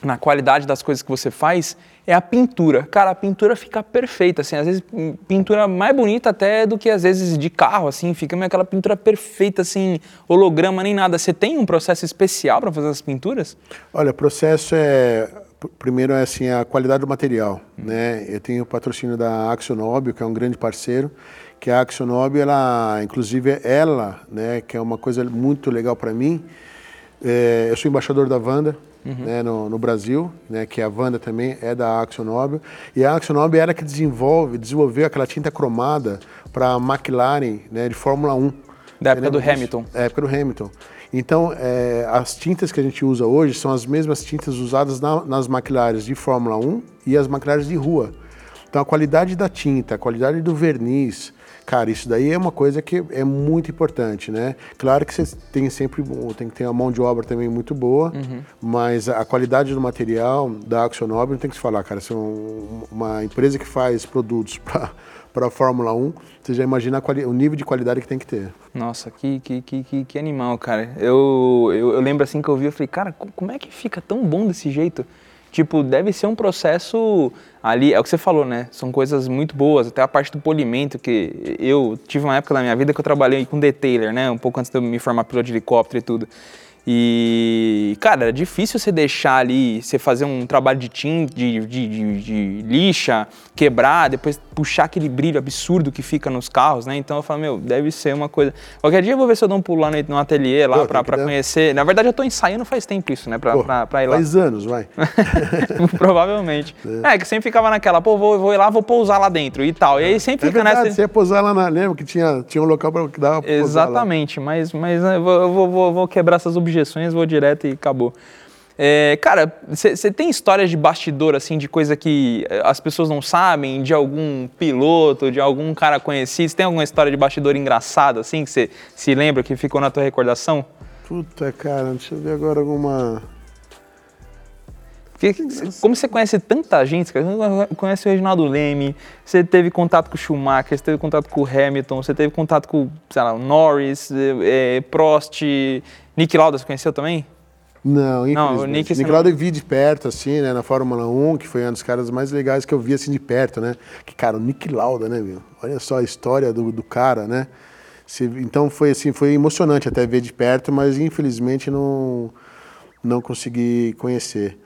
na qualidade das coisas que você faz é a pintura. Cara, a pintura fica perfeita, assim, às vezes hum, pintura mais bonita até do que às vezes de carro, assim, fica meio aquela pintura perfeita, assim, holograma nem nada. Você tem um processo especial para fazer as pinturas? Olha, o processo é. pr- Primeiro é assim, a qualidade do material. Né? Eu tenho o patrocínio da Axonobio, que é um grande parceiro, que a Axonobio, ela, inclusive ela, né, que é uma coisa muito legal para mim, é, eu sou embaixador da Wanda né, no, no Brasil, né, que a Wanda também é da Axonobio, e a Axonobio é ela que desenvolve, desenvolveu aquela tinta cromada para a McLaren né, de Fórmula 1. Da época do? Hamilton. É, época do Hamilton. Então, é, as tintas que a gente usa hoje são as mesmas tintas usadas na- nas McLarens de Fórmula 1 e as McLarens de rua. Então, a qualidade da tinta, a qualidade do verniz, cara, isso daí é uma coisa que é muito importante, né? Claro que você tem sempre, tem que ter uma mão de obra também muito boa, mas a qualidade do material da Axonob não tem que se falar, cara. São uma empresa que faz produtos para a Fórmula 1, você já imagina o nível de qualidade que tem que ter. Nossa, que, que, que, que, animal, cara. Eu, eu, eu lembro assim que eu vi, eu falei, cara, co- como é que fica tão bom desse jeito? Tipo, deve ser um processo ali, é o que você falou, né? São coisas muito boas, até a parte do polimento, que eu tive uma época na minha vida que eu trabalhei com detailer, né? Um pouco antes de eu me formar piloto de helicóptero e tudo. E, cara, era difícil você deixar ali, você fazer um trabalho de tinta, de, de, de, de lixa, quebrar, depois puxar aquele brilho absurdo que fica nos carros, né? Então eu falo, meu, deve ser uma coisa. Qualquer dia eu vou ver se eu dou um pulo lá no, no ateliê lá Pô, pra, pra conhecer. Na verdade, eu tô ensaiando faz tempo isso, né? Pra, Pô, pra, pra ir lá. faz anos, vai. Provavelmente. É. que sempre ficava naquela, pô, vou, vou ir lá, vou pousar lá dentro e tal. E aí sempre É fica verdade, nessa. você ia posar lá na. Lembra que tinha, tinha um local para que dava pra. Exatamente, mas, mas né, eu vou, eu vou, vou- vou quebrar essas objeções, vou direto e acabou. É, cara, você tem histórias de bastidor, assim, de coisa que eh, as pessoas não sabem, de algum piloto, de algum cara conhecido? Você tem alguma história de bastidor engraçada, assim, que você se lembra, que ficou na tua recordação? Puta, cara, deixa eu ver agora alguma. Porque, como você conhece tanta gente, cara, você conhece o Reginaldo Leme, você teve contato com o Schumacher, você teve contato com o Hamilton, você teve contato com, sei lá, o Norris, eh, Prost, Nick Lauda, você conheceu também? Não, infelizmente. o Nick, Nick Lauda eu vi de perto, assim, né, na Fórmula 1, que foi um dos caras mais legais que eu vi, assim, de perto, né? Que, cara, o Nick Lauda, né, meu? Olha só a história do, do cara, né? Se- então foi, assim, foi emocionante até ver de perto, mas infelizmente não, não consegui conhecer.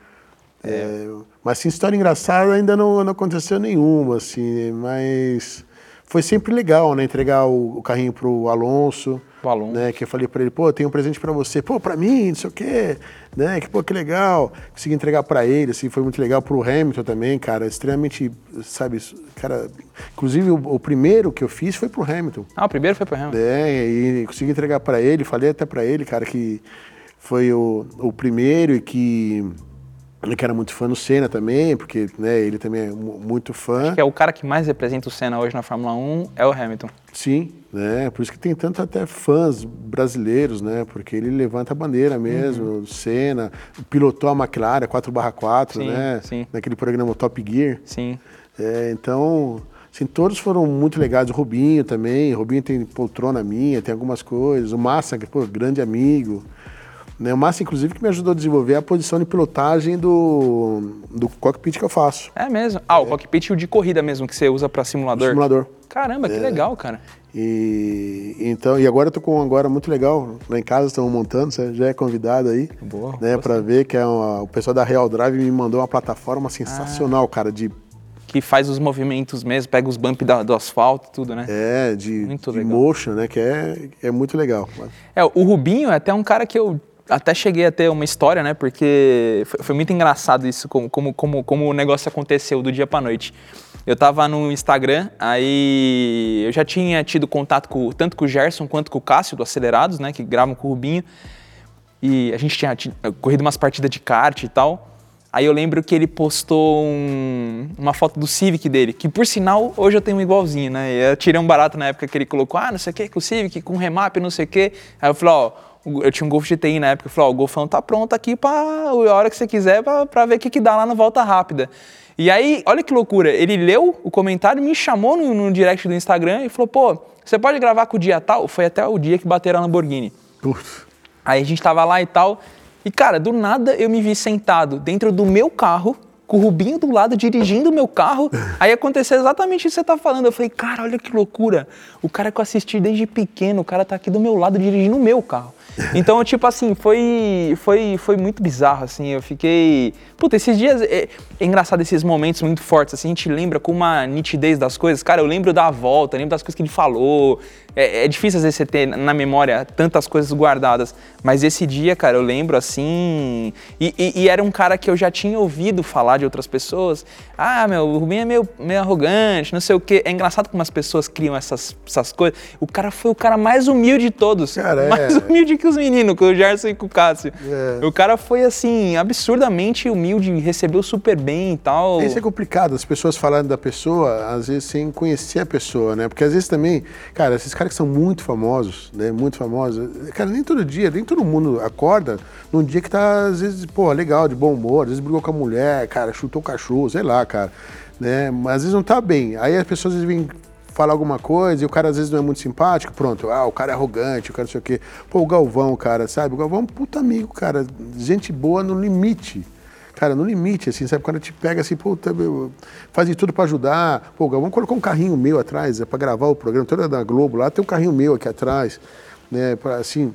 É, mas assim, história engraçada ainda não, não aconteceu nenhuma, assim, mas foi sempre legal, né? Entregar o, o carrinho pro Alonso. O Alonso. Né, que eu falei para ele, pô, tem um presente para você, pô, para mim, não sei o quê, né? Que pô, que legal. Consegui entregar para ele, assim, foi muito legal pro Hamilton também, cara, extremamente, sabe, cara, inclusive o, o primeiro que eu fiz foi pro Hamilton. Ah, o primeiro foi pro Hamilton. É, e consegui entregar para ele, falei até para ele, cara, que foi o, o primeiro e que que era muito fã do Senna também, porque né, ele também é mu- muito fã. Que é o cara que mais representa o Senna hoje na Fórmula 1 é o Hamilton. Sim, né? Por isso que tem tanto até fãs brasileiros, né? Porque ele levanta a bandeira mesmo, Uhum. Senna, pilotou a McLaren 4/4, Sim, né? sim. Naquele programa Top Gear. Sim. É, então, assim, todos foram muito legais. O Rubinho também, o Rubinho tem poltrona minha, tem algumas coisas. O Massa, que, pô, grande amigo. Né? O Massa, inclusive, que me ajudou a desenvolver a posição de pilotagem do, do cockpit que eu faço. É mesmo. Ah, o cockpit e o de corrida mesmo, que você usa pra simulador. Simulador. Caramba, É. que legal, cara. E então, e agora eu tô com um agora muito legal. Lá em casa estamos montando, você já é convidado aí. Boa, Né, para ver que é uma- o pessoal da Real Drive me mandou uma plataforma Ah. sensacional, cara, de Que faz os movimentos mesmo, pega os bumps da- do asfalto e tudo, né? é, de, Muito de legal. motion, né, que é, é muito legal. É, o Rubinho é até um cara que eu até cheguei a ter uma história, né? Porque foi, foi muito engraçado isso, como, como, como, como o negócio aconteceu do dia pra noite. Eu tava no Instagram, aí eu já tinha tido contato com, tanto com o Gerson quanto com o Cássio, do Acelerados, né? Que gravam com o Rubinho. E a gente tinha ti- corrido umas partidas de kart e tal. Aí eu lembro que ele postou um- uma foto do Civic dele, que por sinal hoje eu tenho um igualzinho, né? E Eu tirei um barato na época que ele colocou, ah, não sei o que, com o Civic, com remap, não sei o que. Aí eu falei, ó, o- eu tinha um Golf GTI na época, eu falei, ó, o Golfão tá pronto aqui pra a hora que você quiser pra, pra ver o que, que dá lá na volta rápida. E aí, olha que loucura, ele leu o comentário, me chamou no, no direct do Instagram e falou, pô, você pode gravar com o dia tal? Foi até o dia que bateram a Lamborghini. Aí a gente tava lá e tal. E, cara, do nada eu me vi sentado dentro do meu carro, com o Rubinho do lado, dirigindo o meu carro. Aí aconteceu exatamente isso que você tá falando. Eu falei, cara, olha que loucura. O cara que eu assisti desde pequeno, o cara tá aqui do meu lado dirigindo o meu carro. Então, tipo assim, foi, foi, foi muito bizarro, assim. Eu fiquei. Puta, esses dias. É, é engraçado esses momentos muito fortes, assim. A gente lembra com uma nitidez das coisas. Cara, eu lembro da volta, lembro das coisas que ele falou. É, é difícil às vezes você ter na memória tantas coisas guardadas. Mas esse dia, cara, eu lembro assim. E, e- e era um cara que eu já tinha ouvido falar de outras pessoas. Ah, meu, o Rubinho é meio, meio arrogante, não sei o quê. É engraçado como as pessoas criam essas, essas coisas. O cara foi o cara mais humilde de todos. Cara, é. mais humilde que os meninos, com o Gerson e com o Cássio. É. O cara foi, assim, absurdamente humilde, recebeu super bem e tal. Isso é complicado, as pessoas falando da pessoa, às vezes sem conhecer a pessoa, né? Porque às vezes também, cara, esses caras que são muito famosos, né? Muito famosos, cara, nem todo dia, nem todo mundo acorda num dia que tá, às vezes, pô, legal, de bom humor, às vezes brigou com a mulher, cara, chutou o cachorro, sei lá, cara, né? Mas às vezes não tá bem. Aí as pessoas vêm falar alguma coisa e o cara às vezes não é muito simpático, pronto, ah, o cara é arrogante, o cara não sei o quê. Pô, o Galvão, cara, sabe? O Galvão é um puta amigo, cara, gente boa no limite. Cara, no limite, assim, sabe? Quando te pega assim, puta, meu, faz de tudo pra ajudar. Pô, o Galvão colocou um carrinho meu atrás, é pra gravar o programa, toda da Globo lá, tem um carrinho meu aqui atrás, né? Pra, assim,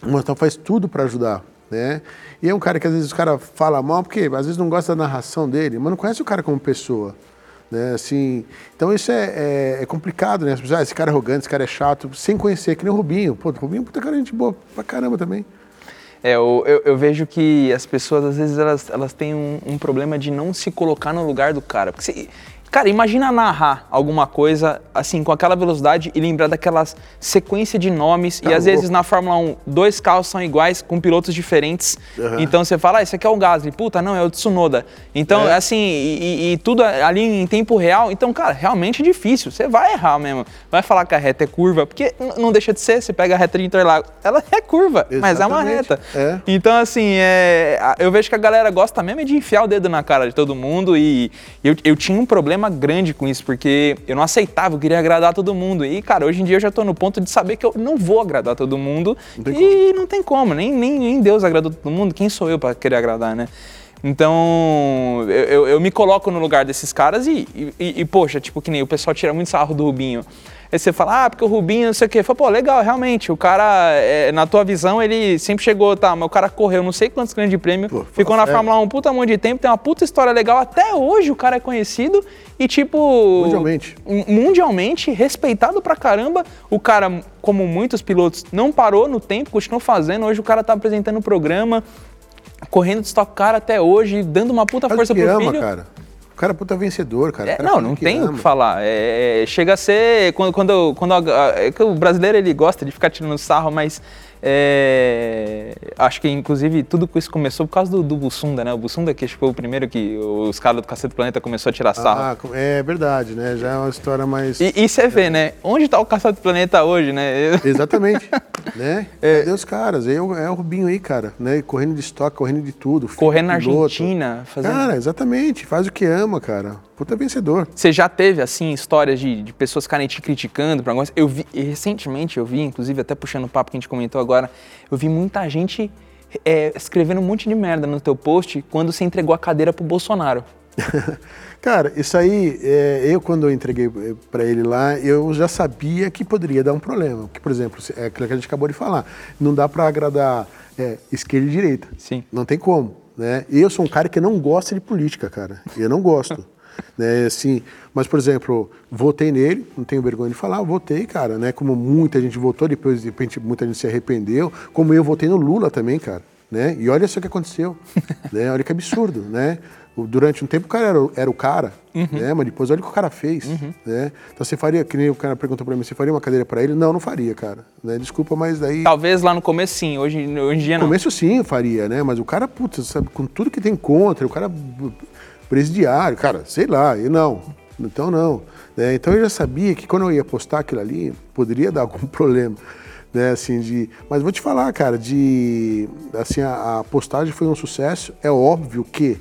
mas então faz tudo pra ajudar, né? E é um cara que às vezes o cara fala mal, porque às vezes não gosta da narração dele, mas não conhece o cara como pessoa. Né, assim, então isso é, é- é complicado, né? Ah, esse cara é arrogante, esse cara é chato, sem conhecer, que nem o Rubinho. Pô, o Rubinho é puta cara gente boa pra caramba também. É, eu, eu, eu vejo que as pessoas, às vezes, elas, elas têm um, um problema de não se colocar no lugar do cara. Porque, você- cara, imagina narrar alguma coisa, assim, com aquela velocidade e lembrar daquelas sequência de nomes. Tá e às louco. vezes na Fórmula 1, dois carros são iguais, com pilotos diferentes. Aham. Então você fala, ah, esse aqui é o Gasly. Puta, não, é o Tsunoda. Então, É. assim, e, e- tudo ali em tempo real. Então, cara, realmente é difícil. Você vai errar mesmo. Vai falar que a reta é curva, porque não deixa de ser. Você pega a reta de Interlagos, ela é curva, mas é uma Exatamente. reta. É. Então, assim, é, eu vejo que a galera gosta mesmo é de enfiar o dedo na cara de todo mundo e eu, eu tinha um problema grande com isso, porque eu não aceitava, eu queria agradar todo mundo. E, cara, hoje em dia eu já tô no ponto de saber que eu não vou agradar todo mundo tem e não tem como, nem, nem, nem Deus agradou todo mundo, quem sou eu pra querer agradar, né? Então, eu, eu- eu me coloco no lugar desses caras e, e, e- poxa, tipo, que nem o pessoal tira muito sarro do Rubinho. Aí você fala, ah, porque o Rubinho, não sei o quê. Fala, pô, legal, realmente. O cara, é, na tua visão, ele sempre chegou, tá, mas o cara correu não sei quantos grandes prêmios, Pô, ficou na sério. Fórmula 1 um puta monte de tempo, tem uma puta história legal. Até hoje o cara é conhecido e, tipo. Mundialmente. Mundialmente, respeitado pra caramba. O cara, como muitos pilotos, não parou no tempo, continuou fazendo. Hoje o cara tá apresentando o programa, correndo de Stock Car até hoje, dando uma puta Faz força pro ama, filho. cara. O cara é puta vencedor, cara. É, cara não, faz não que tem o que falar. É, é, chega a ser. Quando, quando, quando a- a- é o brasileiro ele gosta de ficar tirando sarro, mas é, acho que inclusive tudo isso começou por causa do, do Bussunda, né? O Bussunda que foi o primeiro que os caras do Cacete do Planeta começou a tirar sarro. Ah, é verdade, né? Já é uma história mais. E, e você vê, né? Onde tá o Cacete do Planeta hoje, né? Exatamente. né? É. Cadê os caras? É o, é o Rubinho aí, cara. Né? Correndo de estoque, correndo de tudo. Correndo na. Argentina, fazendo. Cara, exatamente. Faz o que ama, cara. Puta vencedor. Você já teve, assim, histórias de, de pessoas ficarem te criticando alguma coisa? Eu vi, recentemente eu vi, inclusive até puxando o papo que a gente comentou agora, eu vi muita gente é, escrevendo um monte de merda no teu post quando você entregou a cadeira pro Bolsonaro. Cara, isso aí, é, eu quando eu entreguei eh, pra ele lá, eu já sabia que poderia dar um problema. Porque, por exemplo, é aquilo que a gente acabou de falar. Não dá pra agradar é, esquerda e direita. Sim. Não tem como, né? Eu sou um cara que não gosta de política, cara. Eu não gosto. né? Assim, mas, por exemplo, votei nele, não tenho vergonha de falar, votei, cara, né? Como muita gente votou, depois de repente muita gente se arrependeu, como eu votei no Lula também, cara. Né? E olha só o que aconteceu. né? Olha que absurdo, né? Durante um tempo o cara era, o- era o cara, né? Mas depois olha o que o cara fez, né? Então você faria, que nem o cara perguntou pra mim, você faria uma cadeira pra ele? Não, não faria, cara. Né? Desculpa, mas daí... Talvez lá no começo sim, hoje, hoje em dia No não. começo sim eu faria, né? Mas o cara, putz, sabe, com tudo que tem contra, o cara presidiário, cara, sei lá, eu não. Então não. né? Então eu já sabia que quando eu ia postar aquilo ali, poderia dar algum problema. Né, assim, de... Mas vou te falar, cara, de. Assim, a, a postagem foi um sucesso. É óbvio que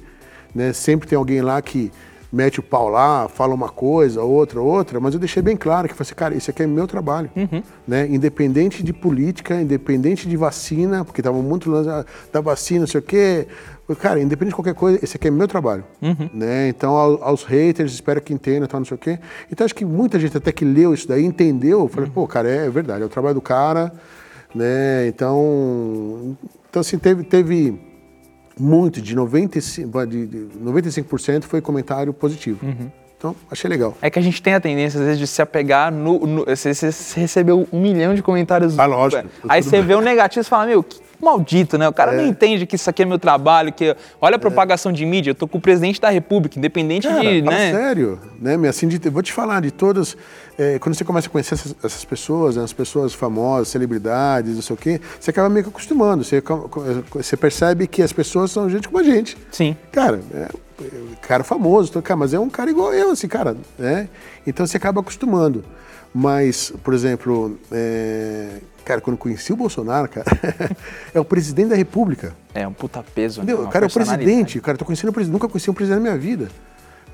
né, sempre tem alguém lá que mete o pau lá, fala uma coisa, outra, outra, mas eu deixei bem claro que eu falei assim, cara, isso aqui é meu trabalho. Né? Independente de política, independente de vacina, porque tava muito lance ah, da vacina, não sei o quê. Cara, independente de qualquer coisa, esse aqui é meu trabalho. Né? Então, ao- aos haters, espero que entendam, tal, não sei o quê. Então, acho que muita gente até que leu isso daí, entendeu, eu falei, pô, cara, é verdade, é o trabalho do cara, né? Então, então assim, teve, teve muito, de 95%, de, de 95% foi comentário positivo. Então, achei legal. É que a gente tem a tendência, às vezes, de se apegar no. no você, recebeu um milhão de comentários. Ah, lógico. Aí Tudo você vê um negativo e fala, meu, que maldito, né? O cara É. não entende que isso aqui é meu trabalho, que olha a propagação de mídia, eu tô com o presidente da República, independente Cara, de. né? sério, né? Assim, de, vou te falar de todas. é, quando você começa a conhecer essas, essas pessoas, né, as pessoas famosas, celebridades, não sei o quê, você acaba meio que acostumando. Você, você percebe que as pessoas são gente como a gente. Sim. Cara, é, é, cara famoso, então, cara, mas é um cara igual eu, assim, cara, né? Então você acaba acostumando. Mas, por exemplo, é, cara, quando conheci o Bolsonaro, cara, é o presidente da República. É um puta peso, né? O cara é o presidente, cara, tô conhecendo o presidente, nunca conheci um presidente na minha vida.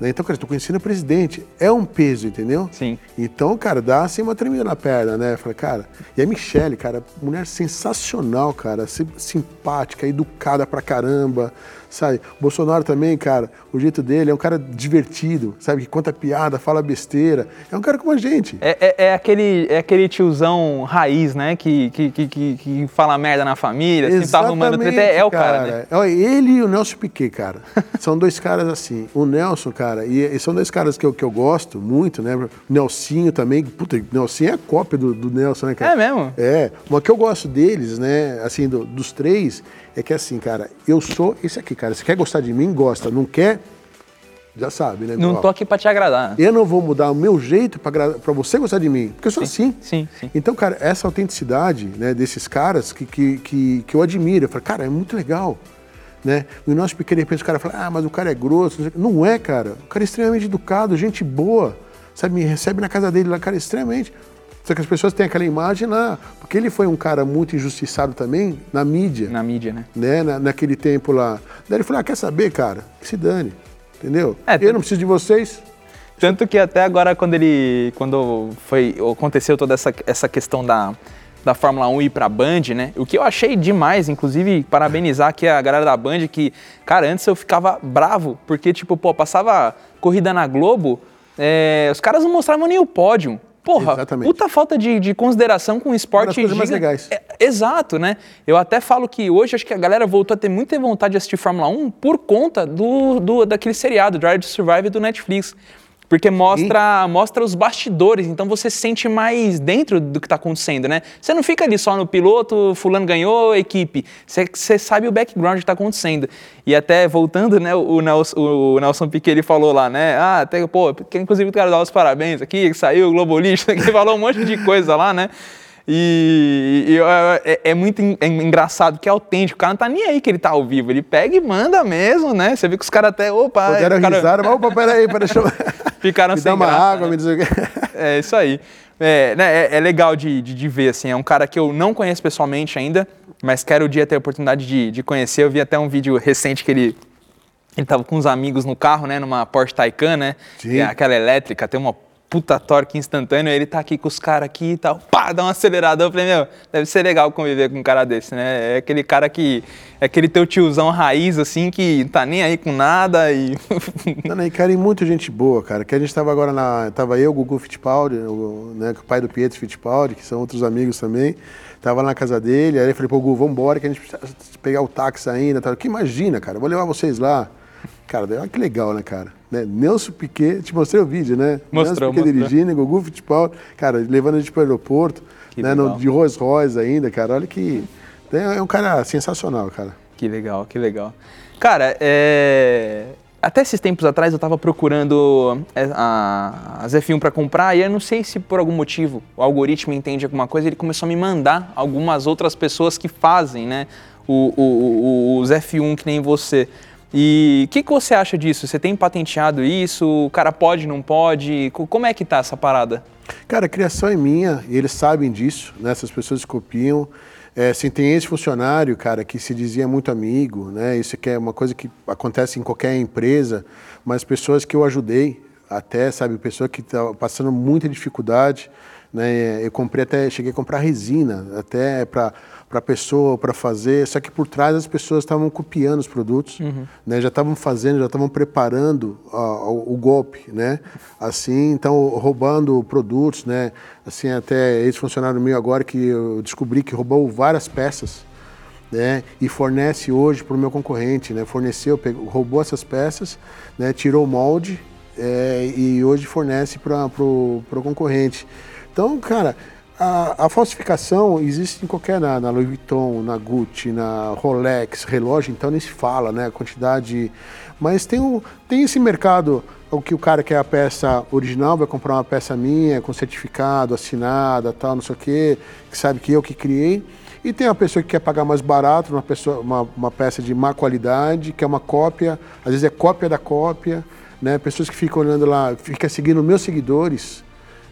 Né? Então, cara, tô conhecendo o presidente. É um peso, entendeu? Sim. Então, cara, dá assim uma tremida na perna, né? Falei, cara. E a Michelle, cara, mulher sensacional, cara. sim- Simpática, educada pra caramba. Sabe? O Bolsonaro também, cara, o jeito dele é um cara divertido, sabe? Que conta piada, fala besteira. É um cara como a gente. É, é- é aquele, é aquele tiozão raiz, né? Que, que, que, que- que fala merda na família, sempre tá arrumando treta. É, é o cara, né? Olha, ele e o Nelson Piquet, cara. são dois caras assim. O Nelson, cara, e, e são dois caras que eu, que eu gosto muito, né? O Nelsinho também. Puta, o Nelsinho é cópia do, do Nelson, né, cara? É mesmo? É. Mas o que eu gosto deles, né, assim, do- dos três, é que assim, cara, eu sou esse aqui, cara. Se quer gostar de mim, gosta. Não quer, já sabe, né? Não tô aqui pra te agradar. eu não vou mudar o meu jeito pra você gostar de mim, porque eu sou assim. sim, sim. Então, cara, essa autenticidade né, desses caras que, que, que, que eu admiro, eu falo, cara, é muito legal. Né? E nosso pequeno, de repente, o cara fala, ah, mas o cara é grosso. não é, cara. O cara é extremamente educado, gente boa. Sabe, me recebe na casa dele lá, cara, extremamente. Só que as pessoas têm aquela imagem lá, porque ele foi um cara muito injustiçado também na mídia Na mídia, né? né, na, naquele tempo lá. Daí ele falou, ah, quer saber, cara? Que se dane, entendeu? É, eu não preciso de vocês. Tanto que até agora, quando ele. Quando foi. aconteceu toda essa, essa questão da, da Fórmula 1 ir pra Band, né? O que eu achei demais, inclusive, parabenizar aqui a galera da Band, que, cara, antes eu ficava bravo, porque, tipo, pô, passava corrida na Globo, é, os caras não mostravam nem o pódio. Porra, Exatamente. puta falta de, de consideração com o esporte. Uma das mais legais. É, exato, né? Eu até falo que hoje acho que a galera voltou a ter muita vontade de assistir Fórmula 1 por conta do, do daquele seriado, Drive to Survive do Netflix. Porque mostra, mostra os bastidores, então você se sente mais dentro do que está acontecendo, né? Você não fica ali só no piloto, fulano ganhou, equipe. Você, você sabe o background que está acontecendo. E até voltando, né, o Nelson, o Nelson Piquet, ele falou lá, né? Ah, até, pô, que inclusive quero dar os parabéns aqui, que saiu o Globolista, que falou um monte de coisa lá, né? E, e, é, é muito en- é engraçado, que é autêntico. O cara não tá nem aí que ele tá ao vivo. Ele pega e manda mesmo, né? Você vê que os caras até. Opa, Pô, deram o cara- risada, mas opa, peraí, peraí, deixa eu... Ficaram me sem dá uma graça, água, né? me diz o quê. É isso aí. É, né, é, é legal de, de, de ver, assim. É um cara que eu não conheço pessoalmente ainda, mas quero o dia ter a oportunidade de, de conhecer. Eu vi até um vídeo recente que ele. Ele tava com uns amigos no carro, né? Numa Porsche Taycan, né? Sim. É aquela elétrica, tem uma puta torque instantânea. Ele tá aqui com os caras aqui e tal. Pá, dá uma acelerada. Eu falei, meu, deve ser legal conviver com um cara desse, né? É aquele cara que. É aquele teu tiozão raiz, assim, que tá nem aí com nada e. Não, não, e cara, e muita gente boa, cara. Que a gente tava agora na. Tava eu, Gugu Fittipaldi, o, né, o pai do Pietro Fittipaldi, que são outros amigos também. Tava lá na casa dele, aí eu falei, pô, Gugu, vambora, que a gente precisa pegar o táxi ainda. Tal. Que imagina, cara, vou levar vocês lá. Cara, olha que legal, né, cara? Né? Nelson Piquet, te mostrei o vídeo, né? Mostrou, Nelson Piquet mostrou. dirigindo, Gugu Fittipaldi, cara, levando a gente pro aeroporto, Que né, no, de Rolls Royce ainda, cara. Olha que. É um cara sensacional, cara. Que legal, que legal. Cara, é, até esses tempos atrás eu tava procurando é, a, as F1 para comprar e eu não sei se por algum motivo o algoritmo entende alguma coisa, ele começou a me mandar algumas outras pessoas que fazem, né, o, o- o- os F1 que nem você. E o que, que você acha disso? Você tem patenteado isso? O cara pode, não pode? Co- Como é que tá essa parada? Cara, a criação é minha e eles sabem disso, né? Essas pessoas copiam. É, assim, tem esse funcionário, cara, que se dizia muito amigo, né? Isso é uma coisa que acontece em qualquer empresa, mas pessoas que eu ajudei, até, sabe, pessoa que está passando muita dificuldade, né? Eu comprei até, cheguei a comprar resina, até para para pessoa para fazer, só que por trás as pessoas estavam copiando os produtos, né? Já estavam fazendo, já estavam preparando ó, o, o golpe, né? Assim, então roubando produtos, né? Assim, até esse funcionário meu agora que eu descobri que roubou várias peças, né? E fornece hoje para o meu concorrente, né? Forneceu, pegou, roubou essas peças, né? Tirou o molde é, e hoje fornece para o concorrente. Então, cara, a, a falsificação existe em qualquer, na, na Louis Vuitton, na Gucci, na Rolex, relógio, então nem se fala, né? A quantidade. Mas tem, tem esse mercado, o que o cara quer a peça original, vai comprar uma peça minha, com certificado, assinada, tal, não sei o quê, que sabe que eu que criei. E tem a pessoa que quer pagar mais barato, uma, pessoa, uma, uma peça de má qualidade, que é uma cópia, às vezes é cópia da cópia, né? Pessoas que ficam olhando lá, ficam seguindo meus seguidores,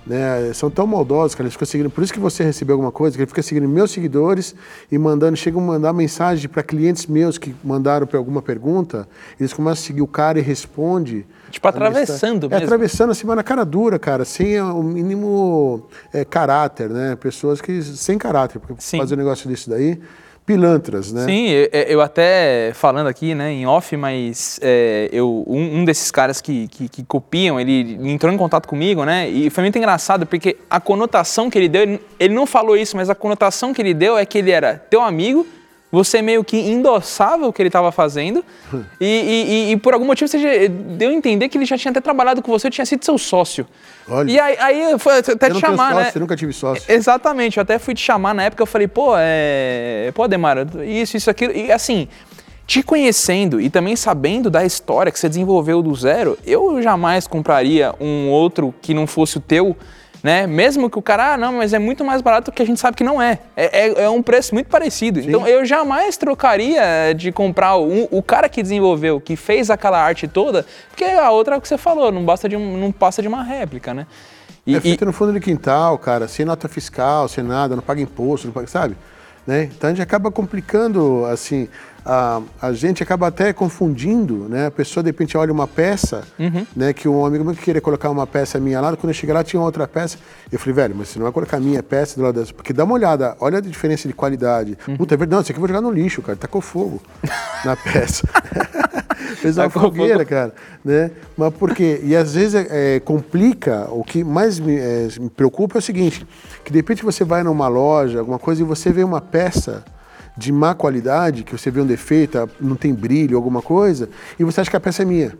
né? São tão maldosos, cara, eles ficam seguindo. Por isso que você recebeu alguma coisa, que ele fica seguindo meus seguidores e mandando, chegam a mandar mensagem para clientes meus que mandaram pra alguma pergunta, eles começam a seguir o cara e responde. Tipo, atravessando É, mesmo. atravessando assim, mas na cara dura, cara, sem o mínimo é, caráter, né? Pessoas que sem caráter, porque Sim. fazer um negócio desse daí, pilantras, né? Sim, eu, eu até falando aqui, né, em off, mas é, eu, um, um desses caras que, que, que copiam, ele entrou em contato comigo, né, e foi muito engraçado porque a conotação que ele deu, ele, ele não falou isso, mas a conotação que ele deu é que ele era teu amigo, você meio que endossava o que ele estava fazendo e, e- e- por algum motivo você já deu a entender que ele já tinha até trabalhado com você, tinha sido seu sócio. Olha. E aí, aí foi até eu te chamar, né? sócio, eu nunca tive sócio. Exatamente, eu até fui te chamar na época, eu falei, pô, é. Pô, Demara, isso, isso, aquilo. E assim, te conhecendo e também sabendo da história que você desenvolveu do zero, eu jamais compraria um outro que não fosse o teu. Né? Mesmo que o cara, ah, não, mas é muito mais barato que a gente sabe que não é. É, é- é um preço muito parecido. Então eu jamais trocaria de comprar um- o cara que desenvolveu, que fez aquela arte toda, porque a outra é o que você falou, não, basta de um- não passa de uma réplica, né? E- É e- feito no fundo de quintal, cara, sem nota fiscal, sem nada, não paga imposto, não paga, sabe? Né? Então a gente acaba complicando, assim, a, a gente acaba até confundindo, né? A pessoa de repente olha uma peça, Uhum. né? Que um amigo meu que queria colocar uma peça minha lá, quando eu cheguei lá tinha outra peça. Eu falei, velho, mas você não vai colocar a minha peça do lado dessa, porque dá uma olhada, olha a diferença de qualidade. Uhum. Puta, é verdade, não, isso aqui eu vou jogar no lixo, cara, tacou fogo na peça. Fez uma Tá com fogueira, cara. Né? Mas por quê? E às vezes é, é, complica, o que mais me, é, me preocupa é o seguinte, que de repente você vai numa loja, alguma coisa, e você vê uma peça de má qualidade, que você vê um defeito, não tem brilho, alguma coisa, e você acha que a peça é minha.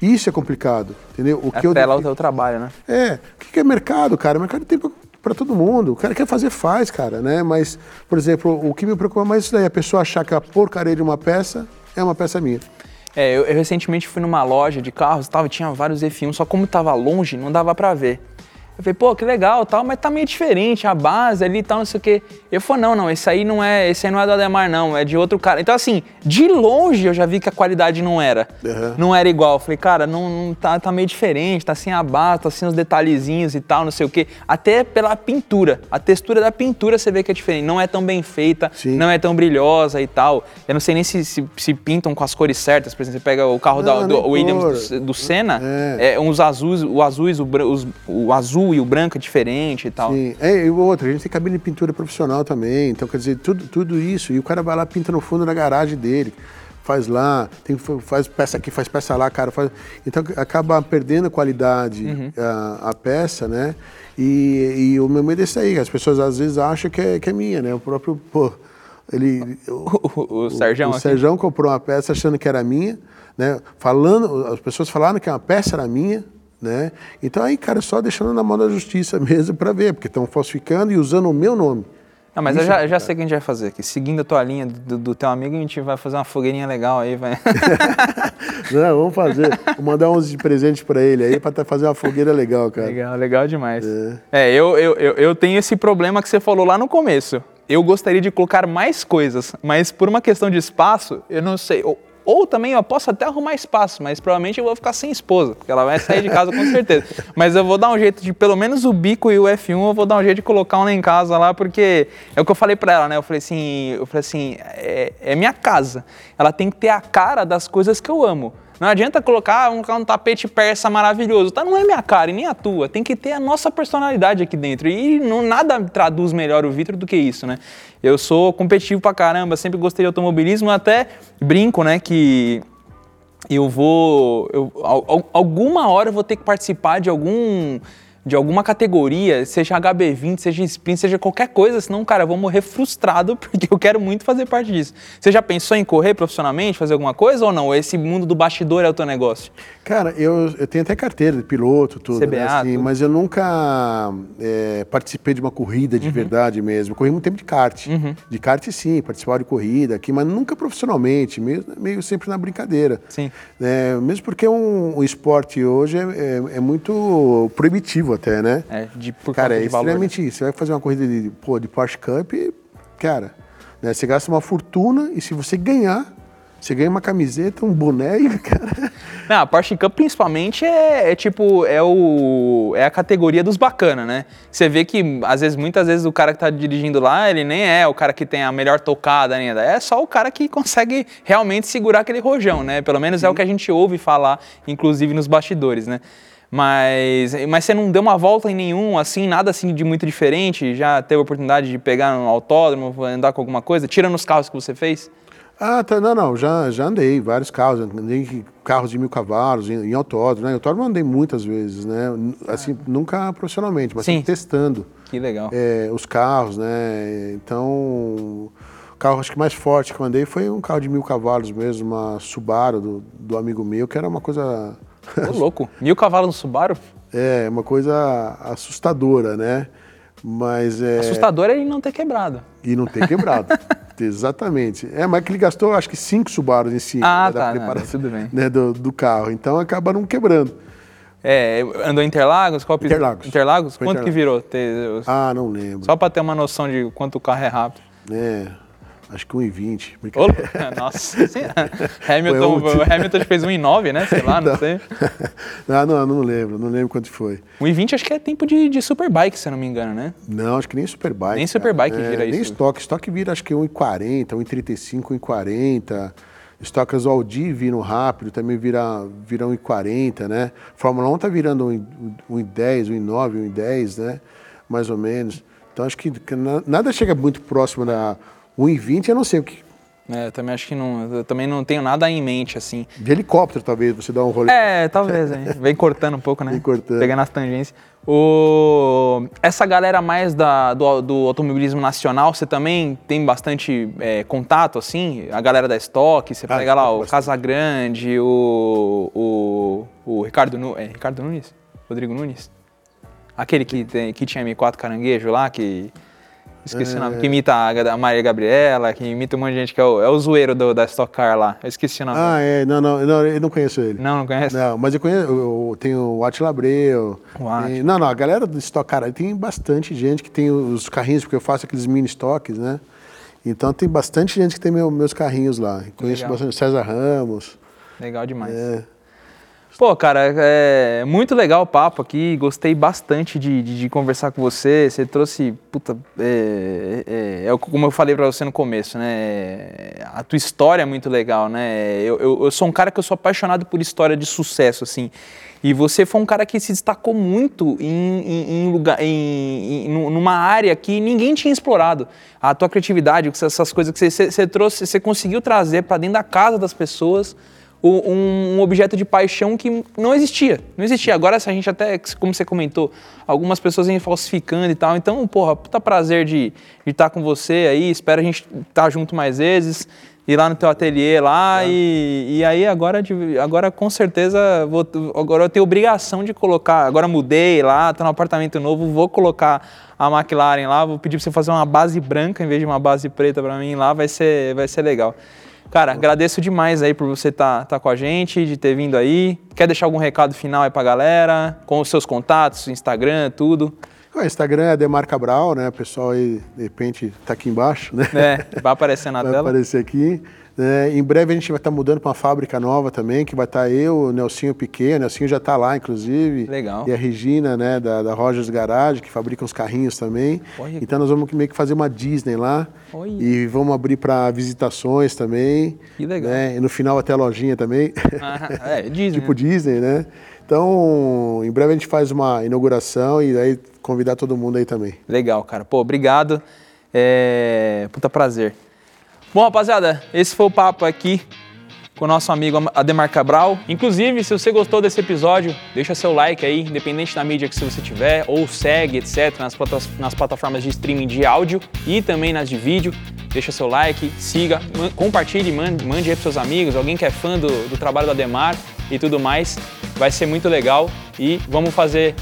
Isso é complicado, entendeu? O que eu- Até lá o teu trabalho, né? é, o que que é mercado, cara? Mercado tem para todo mundo. O cara quer fazer, faz, cara, né? Mas, por exemplo, o que me preocupa mais é isso daí, a pessoa achar que a porcaria de uma peça é uma peça minha. É, eu, eu recentemente fui numa loja de carros, tava, tinha vários F1, só como tava longe, não dava pra ver. Eu falei, pô, que legal, tal, mas tá meio diferente, a base ali e tal, não sei o quê. Eu falei, não, não, esse aí não é, esse aí não é do Ademar, não, é de outro cara. Então, assim, de longe eu já vi que a qualidade não era. Uhum. Não era igual. Eu falei, cara, não, não tá, tá meio diferente, tá sem a base, tá sem os detalhezinhos e tal, não sei o quê. Até pela pintura. A textura da pintura você vê que é diferente. Não é tão bem feita, Sim. não é tão brilhosa e tal. Eu não sei nem se, se, se pintam com as cores certas. Por exemplo, você pega o carro da- Não, do nem Williams do, do Senna, É. é. uns azuis, o azuis, o, os- o azul e o branco é diferente e tal. Sim. É, e outra, a gente tem cabine de pintura profissional também. Então, quer dizer, tudo, tudo isso. E o cara vai lá, pinta no fundo da garagem dele. Faz lá, tem, faz peça aqui, faz peça lá, cara. Faz... Então acaba perdendo qualidade Uhum. a, a peça, né? E, e o meu medo é isso aí. As pessoas às vezes acham que é, que é minha, né? O próprio, pô, ele. O, o, Sérgio o aqui. Sérgio comprou uma peça achando que era minha, né? Falando, as pessoas falaram que a peça era minha, né? Então aí, cara, só deixando na mão da justiça mesmo para ver, porque estão falsificando e usando o meu nome. Não, mas eu já, eu já sei o que a gente vai fazer aqui. Seguindo a tua linha do, do teu amigo, a gente vai fazer uma fogueirinha legal aí, vai. Não, vamos fazer. Vou mandar uns de presente para ele aí para fazer uma fogueira legal, cara. Legal, legal demais. É, eu, eu, eu, eu tenho esse problema que você falou lá no começo. Eu gostaria de colocar mais coisas, mas por uma questão de espaço, eu não sei. Ou também eu posso até arrumar espaço, mas provavelmente eu vou ficar sem esposa, porque ela vai sair de casa com certeza. Mas eu vou dar um jeito de, pelo menos o bico e o F1, eu vou dar um jeito de colocar um lá em casa lá, porque é o que eu falei pra ela, né? Eu falei assim, eu falei assim, é, é minha casa. Ela tem que ter a cara das coisas que eu amo. Não adianta colocar um, um tapete persa maravilhoso. Tá, não é minha cara e nem a tua. Tem que ter a nossa personalidade aqui dentro. E não, nada traduz melhor o Vitor do que isso, né? Eu sou competitivo pra caramba, sempre gostei de automobilismo, até brinco, né, que eu vou. Eu, al- al- alguma hora eu vou ter que participar de algum. De alguma categoria, seja HB20, seja sprint, seja qualquer coisa, senão, cara, eu vou morrer frustrado porque eu quero muito fazer parte disso. Você já pensou em correr profissionalmente, fazer alguma coisa ou não? Esse mundo do bastidor é o teu negócio? Cara, eu, eu tenho até carteira de piloto, tudo, CBA, né, assim, tudo. mas eu nunca é, participei de uma corrida Uhum. de verdade mesmo. Eu corri muito tempo de kart. De kart, sim, participava de corrida aqui, mas nunca profissionalmente, meio, meio sempre na brincadeira. Sim. É, mesmo porque um, o esporte hoje é, é- é muito proibitivo até, né? É, de, por Cara, é valor. extremamente isso. Você vai fazer uma corrida de, pô, de Porsche Cup, cara, né, você gasta uma fortuna e se você ganhar, você ganha uma camiseta, um boné e, cara... Não, a Porsche Cup principalmente é, é tipo, é, o, é a categoria dos bacana, né? Você vê que, às vezes, muitas vezes o cara que tá dirigindo lá, ele nem é o cara que tem a melhor tocada ainda, é só o cara que consegue realmente segurar aquele rojão, né? Pelo menos é o que a gente ouve falar, inclusive nos bastidores, né? Mas, mas você não deu uma volta em nenhum, assim, nada assim de muito diferente? Já teve a oportunidade de pegar um autódromo, andar com alguma coisa? Tira nos carros que você fez? Ah, tá, não, não, já, já andei vários carros, andei em carros de mil cavalos, em, em autódromo, né? Em autódromo andei muitas vezes, né? Assim, nunca profissionalmente, mas Sim. sempre testando Que legal. é, os carros, né? Então, o carro acho que mais forte que eu andei foi um carro de mil cavalos mesmo, uma Subaru do, do amigo meu, que era uma coisa... Ô, louco. Mil cavalos no Subaru? É, uma coisa assustadora, né? Mas é... Assustador é ele não ter quebrado. E não ter quebrado. Exatamente. É, mas que ele gastou acho que cinco Subarus em cima Ah, né, da tá, não, preparação tudo bem. né, do, do carro. Então acaba não quebrando. É, andou em Interlagos? Qual? Interlagos. Interlagos? Foi Quanto que Interlagos. virou? Te- Ah, não lembro. Só pra ter uma noção de quanto o carro é rápido. É, acho que 1,20. Ô, Brincadeira. nossa senhora. Hamilton, o Hamilton fez 1,9, né? Sei lá, não sei. ah, não, não lembro. Não lembro quanto foi. 1,20 acho que é tempo de, de Superbike, se eu não me engano, né? Não, acho que nem Superbike. Nem cara. Superbike é, vira Nem isso. estoque. Estoque vira acho que 1,40, 1,35, 1,40. Estocas Audi viram rápido, também vira, vira 1,40, né? Fórmula 1 tá virando 1,10, 1,9, 1,10, né? Mais ou menos. Então acho que que na- nada chega muito próximo da 1,20, a não ser o que É, eu também acho que não. Eu também não tenho nada em mente, assim. De helicóptero, talvez, você dá um rolê. É, talvez? Vem cortando um pouco, né? Vem cortando. Pegando as tangências. O... Essa galera mais da, do, do automobilismo nacional, você também tem bastante é, contato, assim? A galera da Stock, você Ah, pega lá o. Casagrande, o, o, o Ricardo, Nu- é, Ricardo Nunes? Rodrigo Nunes? Aquele que, tem, que tinha M4 caranguejo lá, que... Esqueci o nome. Que imita a, a Maria Gabriela, que imita um monte de gente, que é o, é o zoeiro do, da Stock Car lá. Eu esqueci o nome. Ah, é. Não, não, não, eu não conheço ele. Não, não conhece? Não, mas eu conheço, eu, eu tenho o Atila Abreu. O Atila. tem- não, não, a galera do Stock Car, tem bastante gente que tem os carrinhos, porque eu faço aqueles mini estoques, né? Então tem bastante gente que tem meu- meus carrinhos lá. Conheço Legal. bastante César Ramos. Legal demais. É. Pô, cara, é muito legal o papo aqui. Gostei bastante de, de- de conversar com você. Você trouxe, puta, é, é- é como eu falei pra você no começo, né? A tua história é muito legal, né? Eu, eu- eu sou um cara que eu sou apaixonado por história de sucesso, assim. E você foi um cara que se destacou muito em, em- em lugar, em, em- nu- numa área que ninguém tinha explorado. A tua criatividade, essas coisas que você, você- você trouxe, você conseguiu trazer pra dentro da casa das pessoas um, um objeto de paixão que não existia. Não existia. Agora, se a gente até, como você comentou, algumas pessoas vêm falsificando e tal. Então, porra, puta prazer de estar com você aí. Espero a gente estar junto mais vezes. Ir lá no teu ateliê lá e, e aí agora, agora com certeza vou, agora eu tenho obrigação de colocar. Agora mudei lá, tô no apartamento novo, vou colocar a McLaren lá, vou pedir pra você fazer uma base branca em vez de uma base preta pra mim lá, vai ser, vai ser legal. Cara, agradeço demais aí por você estar com a gente, de ter vindo aí. Quer deixar algum recado final aí pra galera? Com os seus contatos, Instagram, tudo? O Instagram é Ademar Cabral, né? O pessoal aí, de repente, tá aqui embaixo, né? É, vai aparecer na vai tela. aparecer aqui. Né? em breve a gente vai estar mudando para uma fábrica nova também, que vai estar eu, o Nelsinho Piquet, o Nelsinho já está lá, inclusive. Legal. E a Regina, né, da, da Rogers Garage, que fabrica uns carrinhos também. Olha. Então nós vamos meio que fazer uma Disney lá. Olha. E vamos abrir para visitações também. Que legal. né? E no final até a lojinha também. Ah, é, Disney. tipo Disney, né? Então, em breve a gente faz uma inauguração e aí convidar todo mundo aí também. Legal, cara. Pô, obrigado. É... Puta prazer. Bom, rapaziada, esse foi o papo aqui com o nosso amigo Ademar Cabral. Inclusive, se você gostou desse episódio, deixa seu like aí, independente da mídia que você tiver, ou segue, etc., nas, nas plataformas de streaming de áudio e também nas de vídeo. Deixa seu like, siga, man- compartilhe, mande, mande aí pros seus amigos, alguém que é fã do, do trabalho do Ademar e tudo mais. Vai ser muito legal e vamos fazer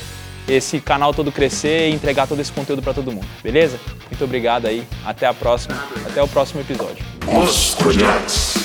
esse canal todo crescer e entregar todo esse conteúdo para todo mundo, beleza? Muito obrigado aí, até a próxima, até o próximo episódio. Os. Podcast.